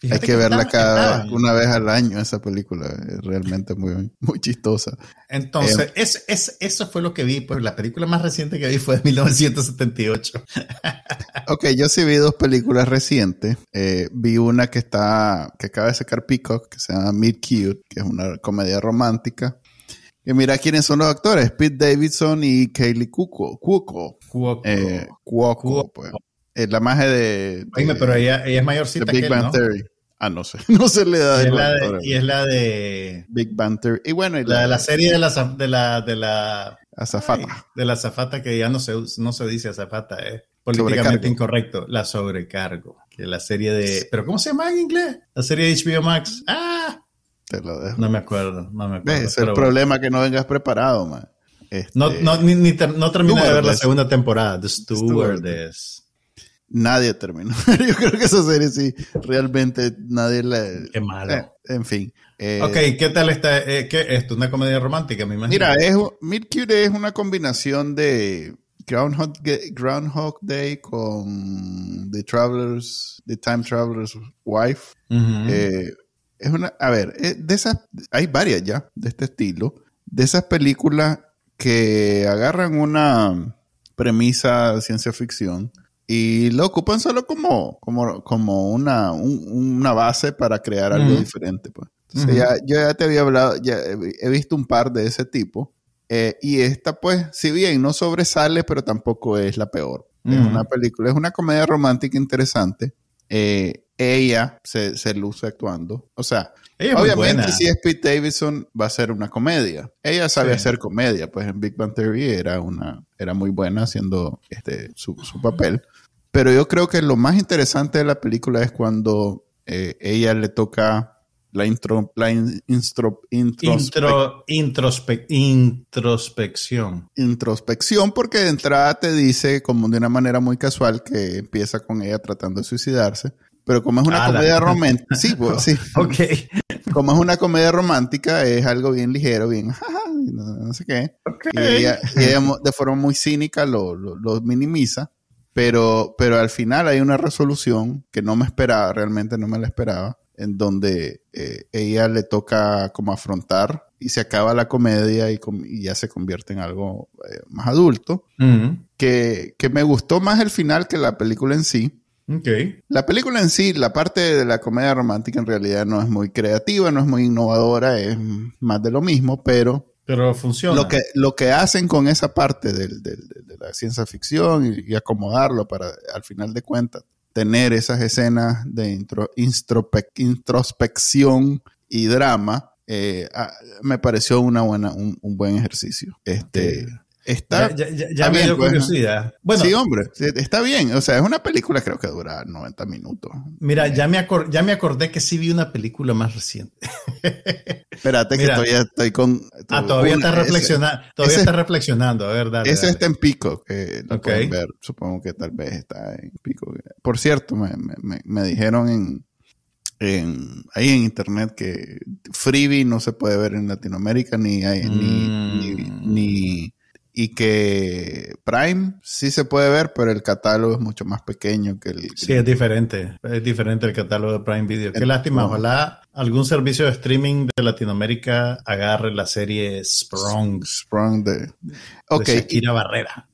hay que, verla cada una vez al año esa película, es realmente muy, muy chistosa. Entonces, eh, es, eso fue lo que vi, pues la película más reciente que vi fue de 1978. ok, yo sí vi dos películas recientes. Eh, vi una que está, que acaba de sacar Peacock, que se llama Meet Cute, que es una comedia romántica. Y mira quiénes son los actores, Pete Davidson y Kaylee Cuoco. Cuoco. Cuoco. Eh, Cuoco, pues. Es la magia de, Oíme, pero ella, ella, es mayorcita Big que Bang Theory. Ah, no sé. No de, la de, Y es la de... Big Bang Theory. Y bueno... Y la, de la serie de la... De la, de la azafata. de la azafata que ya no se, no se dice azafata, es políticamente incorrecto. La sobrecargo. Que la serie de... ¿Pero cómo se llama en inglés? La serie de HBO Max. ¡Ah! Te lo dejo. No me acuerdo, no me acuerdo. Es el problema que no vengas preparado, man. Este... No, no, ni, ni no terminé de ver la segunda temporada, The Stewardess. Nadie terminó. Yo creo que esa serie sí, realmente nadie la... Qué malo. Eh, en fin. Eh, ok, ¿qué tal está? Eh, ¿Qué esto? ¿Una comedia romántica, me imagino? Mira, es, Meet Cute es una combinación de Groundhog, Groundhog Day con The Traveler's, The Time Traveler's Wife. Eh, es una, a ver, de esas, hay varias ya de este estilo, de esas películas que agarran una premisa de ciencia ficción y lo ocupan solo como, como, como una, una base para crear algo diferente. Pues. Entonces ya, yo ya te había hablado, ya he visto un par de ese tipo. Eh, y esta, pues, si bien no sobresale, pero tampoco es la peor. Es una película, es una comedia romántica interesante. Eh, ella se, se, luce actuando. O sea, obviamente si es Pete Davidson va a ser una comedia. Ella sabe hacer comedia, pues en Big Bang Theory era una era muy buena haciendo este su, su papel. Pero yo creo que lo más interesante de la película es cuando eh, ella le toca la, intro, la instro, introspección. Introspección, porque de entrada te dice, como de una manera muy casual, que empieza con ella tratando de suicidarse. Pero como es una ah, comedia romántica, sí, pues, sí. ok. Como es una comedia romántica, es algo bien ligero, bien, no, sé qué. Y, ella, de forma muy cínica lo, lo minimiza. Pero, pero al final hay una resolución que no me esperaba, realmente no me la esperaba, en donde eh, ella le toca como afrontar y se acaba la comedia y, ya se convierte en algo eh, más adulto, que, me gustó más el final que la película en sí. Okay. La película en sí, la parte de la comedia romántica en realidad no es muy creativa, no es muy innovadora, es más de lo mismo, pero pero funciona. Lo que, lo que hacen con esa parte de la ciencia ficción y, acomodarlo para, al final de cuentas, tener esas escenas de introspección y drama, eh, ah, me pareció una buena, un, buen ejercicio. Este, Está, ya, me dio pues, curiosidad. Bueno, sí, hombre, está bien. O sea, es una película, creo que dura 90 minutos. Mira, ya, me ya me acordé que sí vi una película más reciente. Espérate, que todavía estoy con. Ah, todavía estás reflexionando. Todavía estás reflexionando. A ver, dale. Ese está en pico, que lo pueden ver. Supongo que tal vez está en pico. Por cierto, me, me, me dijeron en, en, ahí en internet que Freebie no se puede ver en Latinoamérica ni, hay, ni, mm. ni y que Prime sí se puede ver, pero el catálogo es mucho más pequeño que el... Sí, es diferente. Es diferente el catálogo de Prime Video. Qué lástima. Ojalá algún servicio de streaming de Latinoamérica agarre la serie Sprung. Sprung de... Ok. Shakira Barrera.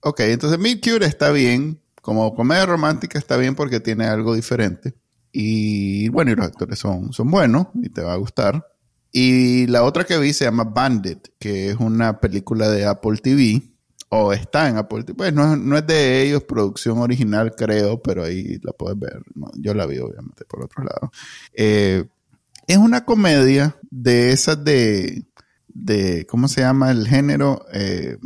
Ok, entonces Meet Cure está bien. Como comedia romántica está bien porque tiene algo diferente. Y bueno, y los actores son, son buenos y te va a gustar. Y la otra que vi se llama Bandit, que es una película de Apple TV, o está en Apple TV. Pues no, es de ellos, producción original creo, pero ahí la puedes ver. yo la vi obviamente por otro lado. Eh, es una comedia de esas de, de, ¿cómo se llama el género? Eh,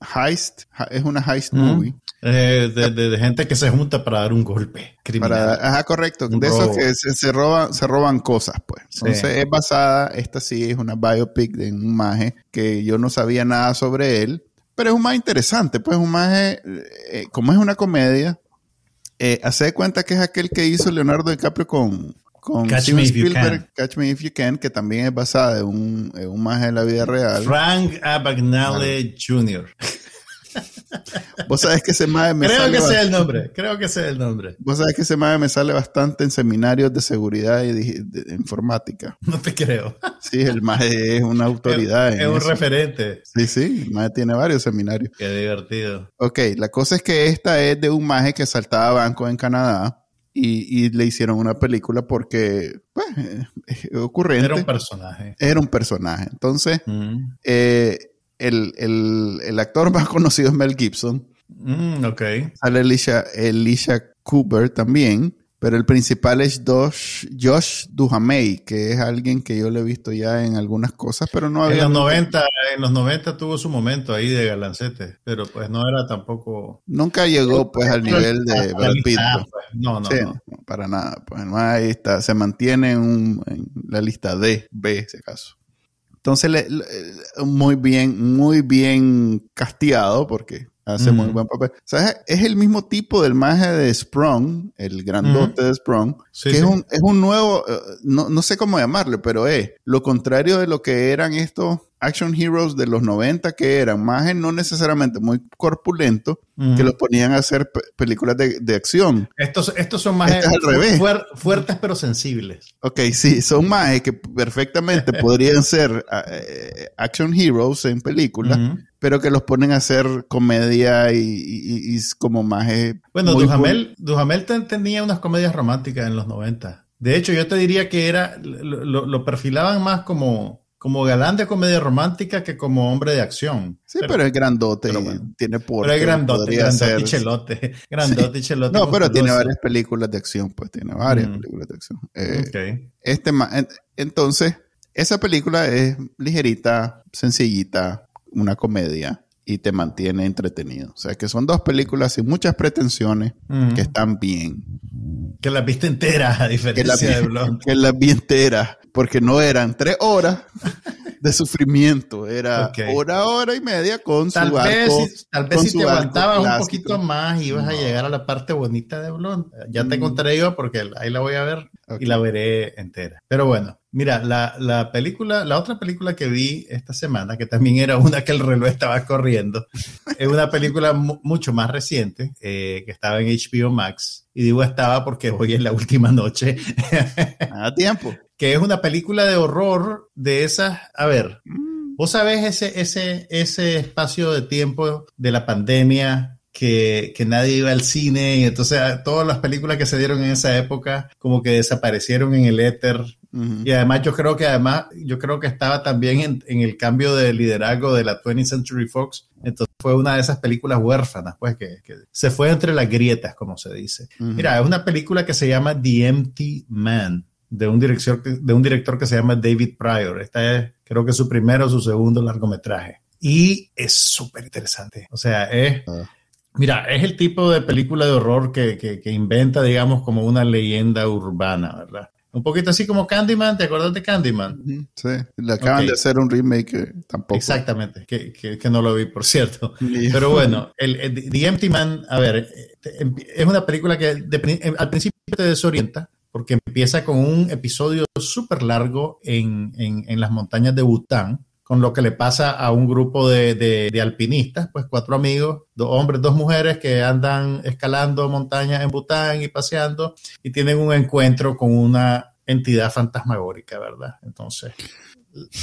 heist. Es una heist movie. Eh, de, gente que se junta para dar un golpe criminal. ajá, correcto. de esos que se, roban, se roban cosas, pues. Entonces es basada, esta sí es una biopic de un maje que yo no sabía nada sobre él, pero es un más interesante, pues un maje, eh, como es una comedia, eh, hace de cuenta que es aquel que hizo Leonardo DiCaprio con, con Catch Me Spielberg, Catch Me If You Can, que también es basada en un, en un maje de la vida real. Frank Abagnale Jr. Vos sabés que ese mae me Creo que sea el nombre, creo que sea el nombre. Vos sabés que ese mae me sale bastante en seminarios de seguridad y de, informática. No te creo. Sí, el mae es una autoridad. Es, un referente. Sí, sí, el mae tiene varios seminarios. Qué divertido. Ok, la cosa es que esta es de un maje que saltaba bancos en Canadá. Y, le hicieron una película porque, pues, es ocurrente. Era un personaje. Era un personaje. Entonces, mm. eh, el, el, el, actor más conocido es Mel Gibson. Mm, ok. Sale Alicia, Cooper también. Pero el principal es Josh, Josh Duhamel, que es alguien que yo le he visto ya en algunas cosas, pero no había... En los 90, en los 90 tuvo su momento ahí de galancete, pero pues no era tampoco... Nunca llegó pues al nivel de Brad Pitt. Pues. No, no, no, Para nada. Pues ahí está, se mantiene en, en la lista D, B, si acaso. Entonces, muy bien, muy bien castigado, porque Hace muy buen papel. es el mismo tipo del maje de Sprung, el grandote de Sprung, que Es, un, es un nuevo, eh, no, no sé cómo llamarle, pero es lo contrario de lo que eran estos action heroes de los 90 que eran más no necesariamente muy corpulentos, que los ponían a hacer películas de, acción. Estos, estos son más fuertes pero sensibles. Ok, sí, son más que perfectamente podrían ser eh, action heroes en películas, pero que los ponen a hacer comedia y, como más... bueno, Duhamel, Duhamel tenía unas comedias románticas en los 90. De hecho, yo te diría que era, lo perfilaban más como como galán de comedia romántica que como hombre de acción. Sí, pero, es grandote tiene por Pero es grandote, grandote y chelote. Grandote y chelote. No, pero tiene varias películas de acción, pues tiene varias mm. películas de acción. Eh, este entonces, esa película es ligerita, sencillita, una comedia y te mantiene entretenido. O sea, que son dos películas sin muchas pretensiones que están bien. Que las viste enteras, a diferencia de Blonde. Que las vi enteras porque no eran tres horas de sufrimiento, era hora, hora y media con tal su vez, tal vez si te aguantabas un poquito más ibas a llegar a la parte bonita de Blond. Ya te mm. contaré yo porque ahí la voy a ver y la veré entera. Pero bueno, mira, la, la, película, la otra película que vi esta semana, que también era una que el reloj estaba corriendo, es una película mucho más reciente eh, que estaba en HBO Max. Y digo estaba porque hoy es la última noche. A tiempo que es una película de horror de esas, a ver, mm. vos sabés ese, ese, ese espacio de tiempo de la pandemia que, que, nadie iba al cine y entonces ah, todas las películas que se dieron en esa época como que desaparecieron en el éter. Y además yo creo que además yo creo que estaba también en, en, el cambio de liderazgo de la 20th Century Fox. Entonces fue una de esas películas huérfanas, pues que, que se fue entre las grietas, como se dice. Mira, es una película que se llama The Empty Man de un, director, de un director que se llama David Pryor. Esta es, creo que su primero o su segundo largometraje. Y es súper interesante. O sea, es... Ah. Mira, es el tipo de película de horror que, que, inventa, digamos, como una leyenda urbana, ¿verdad? Un poquito así como Candyman, ¿te acuerdas de Candyman? Sí, le acaban de hacer un remake eh, tampoco. Exactamente, que, que, no lo vi, por cierto. Pero bueno, el, The Empty Man, a ver, eh, es una película que al principio te desorienta, porque empieza con un episodio súper largo en, en, las montañas de Bután, con lo que le pasa a un grupo de, de, alpinistas, pues cuatro amigos, dos hombres, dos mujeres que andan escalando montañas en Bután y paseando y tienen un encuentro con una entidad fantasmagórica, ¿verdad? Entonces,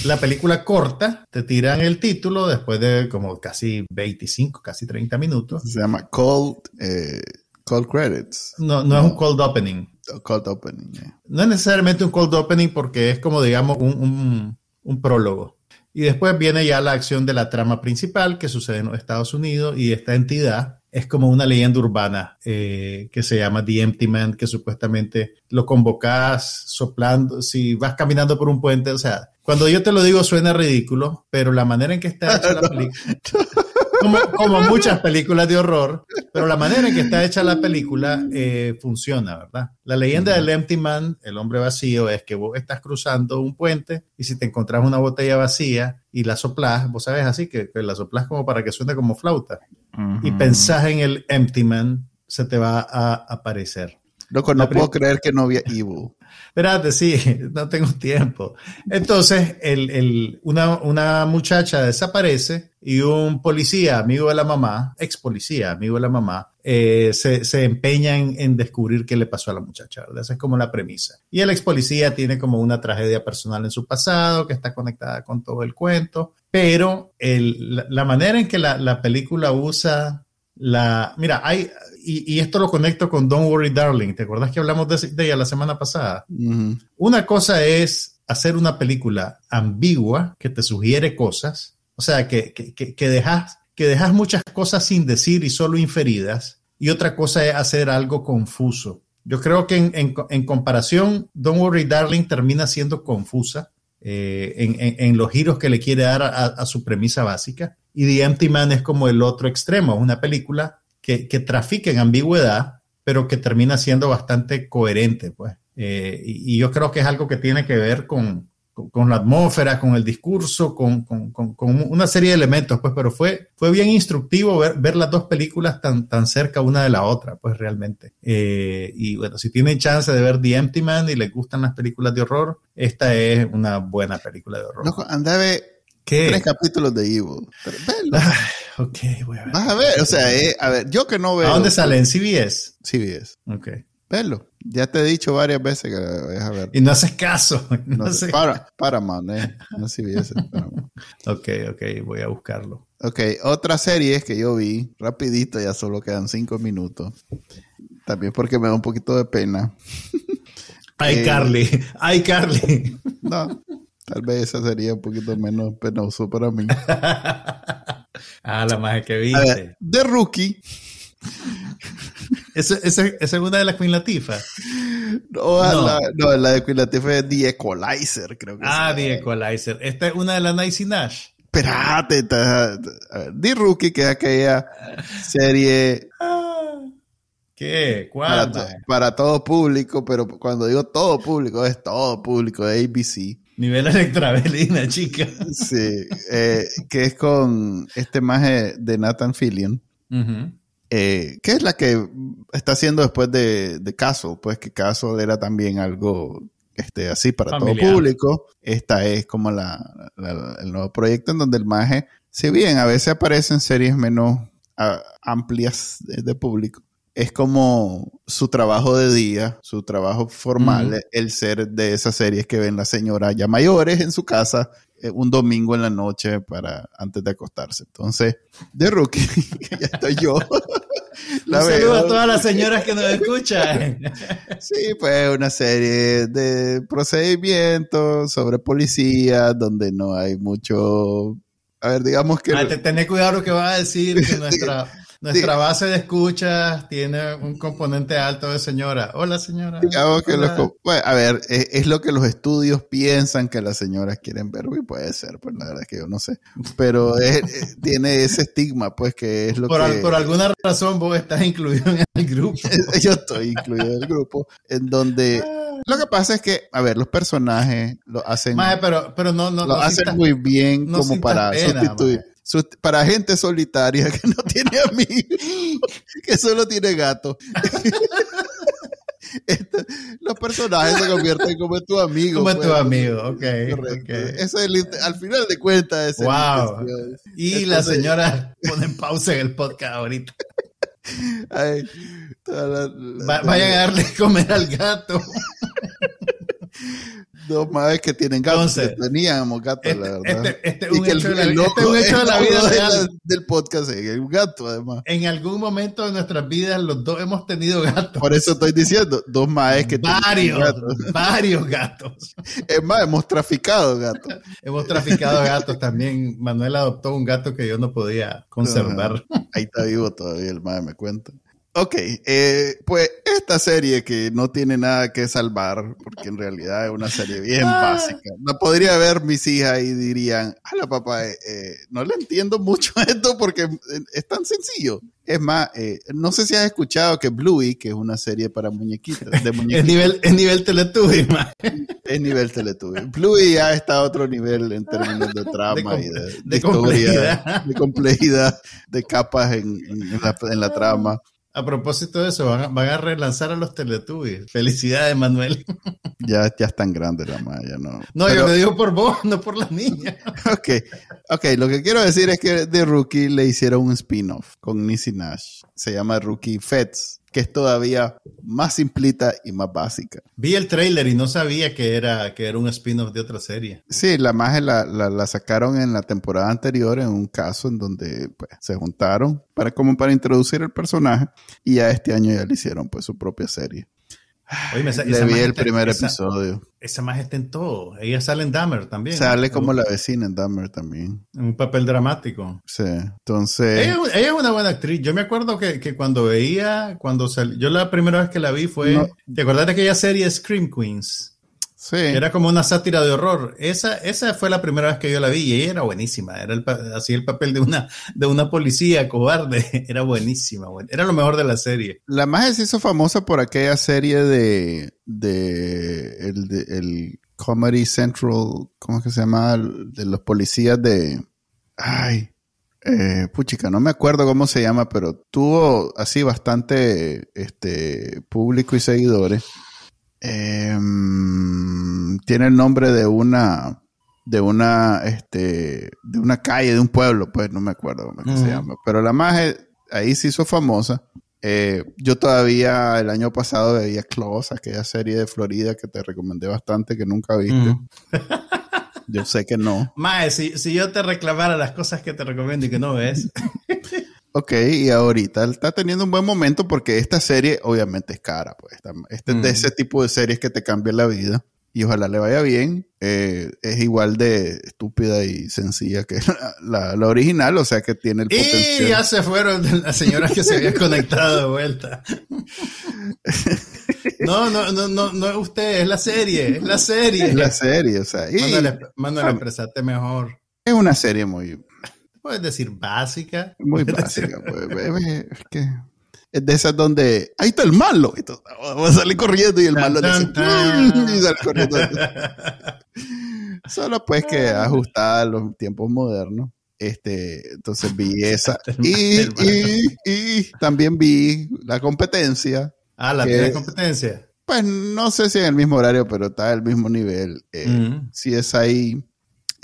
la película corta, te tiran el título después de como casi 25, casi 30 minutos. Se llama Cold, eh, cold Credits. No, no, es un Cold Opening. Cold opening. No es necesariamente un cold opening porque es como, digamos, un, prólogo. Y después viene ya la acción de la trama principal que sucede en los Estados Unidos y esta entidad es como una leyenda urbana eh, que se llama The Empty Man, que supuestamente lo convocas soplando, si vas caminando por un puente, o sea, cuando yo te lo digo suena ridículo, pero la manera en que está hecha la película como, muchas películas de horror, pero la manera en que está hecha la película eh, funciona, ¿verdad? La leyenda del Empty Man, el hombre vacío, es que vos estás cruzando un puente y si te encontrás una botella vacía y la soplás, vos sabes así, que, la soplás como para que suene como flauta, y pensás en el Empty Man, se te va a aparecer. Loco, no puedo creer que no había. Espérate, sí, no tengo tiempo. Entonces, el, una, una, muchacha desaparece y un policía, amigo de la mamá, ex policía, amigo de la mamá, eh, se, se, empeña en, descubrir qué le pasó a la muchacha. Esa es como la premisa. Y el ex policía tiene como una tragedia personal en su pasado que está conectada con todo el cuento, pero el, la, manera en que la, la película usa la... Mira, hay y, esto lo conecto con Don't Worry Darling. ¿Te acuerdas que hablamos de, ella la semana pasada? Una cosa es hacer una película ambigua que te sugiere cosas, o sea, que, que, dejas, que dejas muchas cosas sin decir y solo inferidas, y otra cosa es hacer algo confuso. Yo creo que en, comparación, Don't Worry Darling termina siendo confusa eh, en, los giros que le quiere dar a, a, su premisa básica. Y The Empty Man es como el otro extremo, una película que, que trafica en ambigüedad, pero que termina siendo bastante coherente, pues. Eh, y, yo creo que es algo que tiene que ver con, con, la atmósfera, con el discurso, con, con, con, una serie de elementos, pues, pero fue, fue bien instructivo ver, ver las dos películas tan, tan cerca una de la otra, pues realmente. Eh, y bueno, si tienen chance de ver The Empty Man y les gustan las películas de horror, esta es una buena película de horror. ¿Qué? tres capítulos de Evil. Pero ok, voy a ver. Vas a ver, o sea, eh, a ver, yo que no veo. ¿A dónde sale? ¿En CBS? CBS. Ok. Verlo. Ya te he dicho varias veces que lo vayas a ver. Y no haces caso. No, sé. Para, Paramount, ¿eh? No CBS. ok, ok, voy a buscarlo. Ok, otra serie que yo vi, rapidito, ya solo quedan cinco minutos. También porque me da un poquito de pena. Ay, eh, Carly. Ay, Carly. No, tal vez esa sería un poquito menos penoso para mí. Ah, la más que viste. The Rookie. ¿Esa, es una de las Queen Latifah? No, La, no, la de Queen Latifah es The Equalizer, creo que Ah, The Equalizer. Esta es una de las Nice Nash. Espérate, The Rookie, que es aquella serie. Ah, ¿Qué? ¿Cuál? Para, todo público, pero cuando digo todo público, es todo público de ABC. Nivel Electrabelina, chica. Sí, eh, que es con este maje de Nathan Fillion. Eh, ¿Qué es la que está haciendo después de, de Castle? Pues que Castle era también algo este, así para todo público. Esta es como la, el nuevo proyecto en donde el maje, si bien a veces aparecen series menos ah, amplias de, público, es como su trabajo de día, su trabajo formal, el ser de esas series que ven las señoras ya mayores en su casa eh, un domingo en la noche para antes de acostarse. Entonces, de rookie, ya estoy yo. un saludo a todas las señoras que nos escuchan. sí, pues una serie de procedimientos sobre policía donde no hay mucho a ver, digamos que. Ah, tener cuidado lo que va a decir, que nuestra, nuestra base de escuchas tiene un componente alto de señora. Hola, señora. Digamos que a ver, es, lo que los estudios piensan que las señoras quieren ver, y puede ser, pues la verdad es que yo no sé. Pero tiene ese estigma, pues que es lo por que. por alguna razón vos estás incluido en el grupo. yo estoy incluido en el grupo, en donde. Ah. Lo que pasa es que, a ver, los personajes lo hacen. pero, pero no, no, lo hacen muy bien como para sustituir para gente solitaria que no tiene amigos, que solo tiene gato. Este, los personajes se convierten como tu amigo. Como tu pues. amigo, ok. Eso es al final de cuentas. wow. Y la señora pone pausa en el podcast ahorita. vayan a darle comer al gato. Dos madres que tienen gatos. teníamos gatos, la verdad. Este, este, un hecho de la, este es un hecho de la vida real. del podcast, es un gato, además. En algún momento de nuestras vidas, los dos hemos tenido gatos. Por eso estoy diciendo, dos madres que varios, gatos. Varios gatos. Es más, hemos traficado gatos. hemos traficado gatos también. Manuel adoptó un gato que yo no podía conservar. ahí está vivo todavía el madre, me cuenta. Ok, eh, pues esta serie que no tiene nada que salvar, porque en realidad es una serie bien ah. básica. No podría ver mis hijas y dirían, la papá, eh, eh, no le entiendo mucho a esto porque es tan sencillo. Es más, no sé si has escuchado que Bluey, que es una serie para muñequitas, de muñequitos. es nivel, es nivel Teletubby, Es nivel Teletubby. Bluey ya está a otro nivel en términos de trama y de, complejidad. de complejidad, de capas en, en la trama. A propósito de eso, van a, relanzar a los Teletubbies. Felicidades, Manuel. Ya, ya están grandes la ya no. No, yo lo digo por vos, no por la niña. ok, ok, lo que quiero decir es que de Rookie le hicieron un spin-off con Nisi Nash. Se llama Rookie Feds que es todavía más simplita y más básica. Vi el trailer y no sabía que era, que era un spin-off de otra serie. Sí, la magia la, la, sacaron en la temporada anterior en un caso en donde pues, se juntaron para, como para introducir el personaje y ya este año ya le hicieron pues su propia serie. Le vi el primer episodio. Esa más está en todo. Ella sale en Dahmer también. Sale como la vecina en Dahmer también. Un papel dramático. Sí. Entonces. Ella, es una buena actriz. Yo me acuerdo que, cuando veía, cuando salió, yo la primera vez que la vi fue. ¿Te acuerdas de aquella serie Scream Queens? Era como una sátira de horror. Esa, esa fue la primera vez que yo la vi y ella era buenísima. Era el, así el papel de una, de una policía cobarde. Era buenísima. Era lo mejor de la serie. La más se hizo famosa por aquella serie de, de, el, Comedy Central, ¿cómo es que se llama? De los policías de... Ay, eh, puchica, no me acuerdo cómo se llama, pero tuvo así bastante este, público y seguidores. Em, tiene el nombre de una de una este de una calle de un pueblo pues no me acuerdo cómo se llama pero la más ahí se hizo famosa eh, yo todavía el año pasado veía Claus, aquella serie de Florida que te recomendé bastante que nunca viste. yo sé que no. Mae, si, si, yo te reclamara las cosas que te recomiendo y que no ves. ok, y ahorita está teniendo un buen momento porque esta serie obviamente es cara. Pues, este es de ese tipo de series que te cambian la vida y ojalá le vaya bien. Eh, es igual de estúpida y sencilla que la, original, o sea que tiene el potencial. Y ya se fueron las señoras que se habían conectado de vuelta. No, no, no, no, no es usted, es la serie, es la serie. Es la serie, o sea. Y, mándale, expresarte mejor. Es una serie muy. Puedes decir básica. Muy básica, pues, es que de esas donde ahí está el malo. Y todo, va a salir corriendo y el malo dice, y sale corriendo. Solo pues que ajustada a los tiempos modernos. Este, entonces vi esa. Y, y, y también vi la competencia. Ah, la tiene competencia. Pues no sé si en el mismo horario, pero está al mismo nivel. Eh, Si es ahí,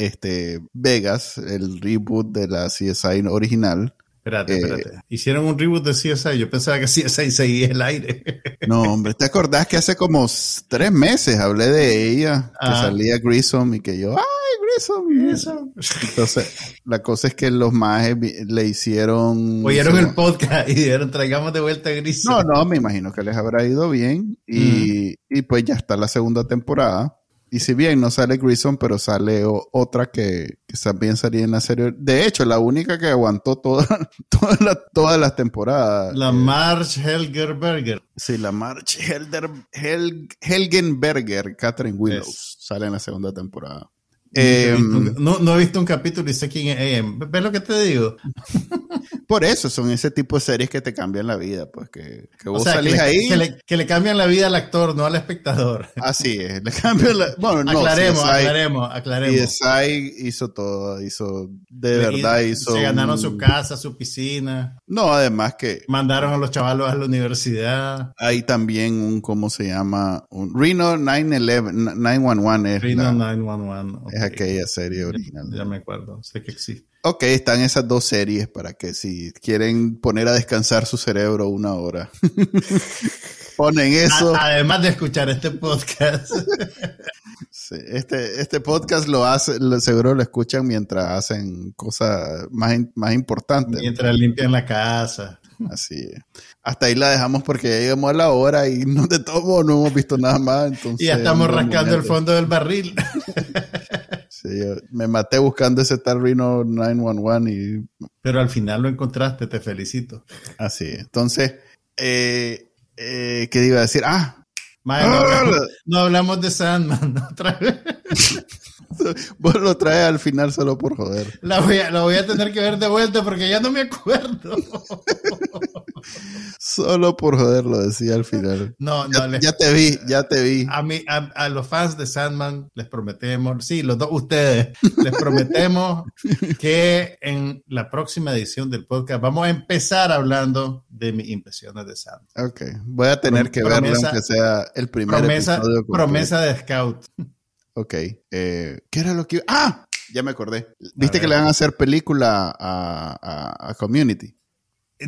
este, Vegas, el reboot de la CSI original. Espérate, eh, espérate. Hicieron un reboot de CSI. Yo pensaba que CSI seguía el aire. No, hombre, ¿te acordás que hace como tres meses hablé de ella? Que ah. salía Grissom y que yo, ¡ay, Grissom! Grissom. Entonces, la cosa es que los majes le hicieron. Oyeron el podcast y dijeron, traigamos de vuelta a Grissom. No, no, me imagino que les habrá ido bien. Y, mm. y pues ya está la segunda temporada. Y si bien no sale Grissom, pero sale otra que, que, también salía en la serie. De hecho, la única que aguantó toda, todas las temporadas. La March Helgerberger. Sí, la March Helder, Helgenberger, Catherine Willows, sale en la segunda temporada. Em, no, no, he visto un capítulo y sé quién es. ¿Ves lo que te digo? Por eso son ese tipo de series que te cambian la vida, pues que, que vos salís ahí. Que le, cambian la vida al actor, no al espectador. Así es, le cambian la. Bueno, no. Aclaremos, aclaremos, aclaremos. Y hizo todo, hizo. De verdad hizo. Se ganaron su casa, su piscina. No, además que. Mandaron a los chavalos a la universidad. Hay también un, ¿cómo se llama? Un Reno 911, 911 es. Reno 911 aquella serie original. Ya, me acuerdo, sé que existe. Ok, están esas dos series para que si quieren poner a descansar su cerebro una hora, ponen eso. además de escuchar este podcast. este, este podcast lo hace, seguro lo escuchan mientras hacen cosas más, más importantes. Mientras limpian la casa. Así es. Hasta ahí la dejamos porque ya llegamos a la hora y no de todo no hemos visto nada más. Entonces, y ya estamos rascando el fondo del barril. Sí, me maté buscando ese tal Reno 911 y... Pero al final lo encontraste, te felicito. Así, entonces, eh, eh, ¿qué iba a decir? Ah, no, hablamos, de Sandman otra vez. Vos lo traes al final solo por joder. La voy, a, la voy a tener que ver de vuelta porque ya no me acuerdo. Solo por joder lo decía al final. No, no. Ya, te vi, ya te vi. A, mí, a, los fans de Sandman les prometemos, sí, los dos ustedes, les prometemos que en la próxima edición del podcast vamos a empezar hablando de mis impresiones de Sandman. Ok, voy a tener que verlo aunque sea el primer promesa, episodio. Promesa de Scout. Ok, eh, ¿qué era lo que... ¡Ah! Ya me acordé. ¿Viste que le van a hacer película a, a Community?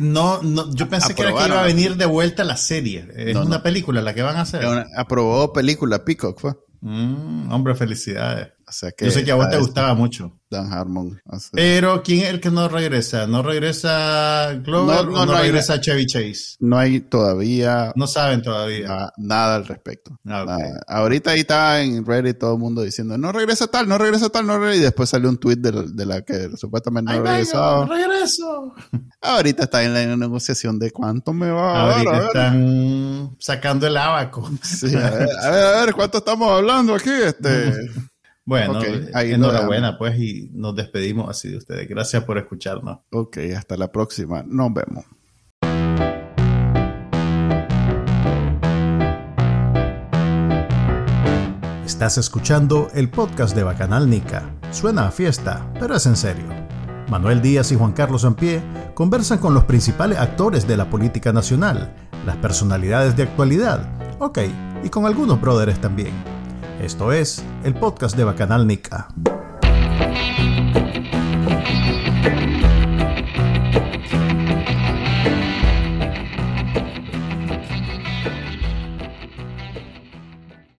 No, no, yo pensé que era que iba a venir de vuelta la serie. Es una película la que van a hacer. aprobó película Peacock, fue. Mm, hombre, felicidades. Yo sé que a vos te gustaba mucho. Dan Harmon. Pero ¿quién es el que no regresa? ¿No regresa Glover no, no, regresa Chevy Chase? No hay todavía. No saben todavía. nada al respecto. Ah, Ahorita ahí está en Reddit todo el mundo diciendo, no regresa tal, no regresa tal, no regresa. Y después salió un tweet de, la que supuestamente no regresó. regreso. Ahorita está en la negociación de cuánto me va a dar. Ahorita están sacando el abaco. Sí, a ver, a ver, ¿cuánto estamos hablando aquí? Este. Bueno, enhorabuena pues y nos despedimos así de ustedes. Gracias por escucharnos. Ok, hasta la próxima. Nos vemos. Estás escuchando el podcast de Bacanal Nica. Suena a fiesta, pero es en serio. Manuel Díaz y Juan Carlos Sampié conversan con los principales actores de la política nacional, las personalidades de actualidad, ok, y con algunos brothers también. Esto es el podcast de Bacanal Nica.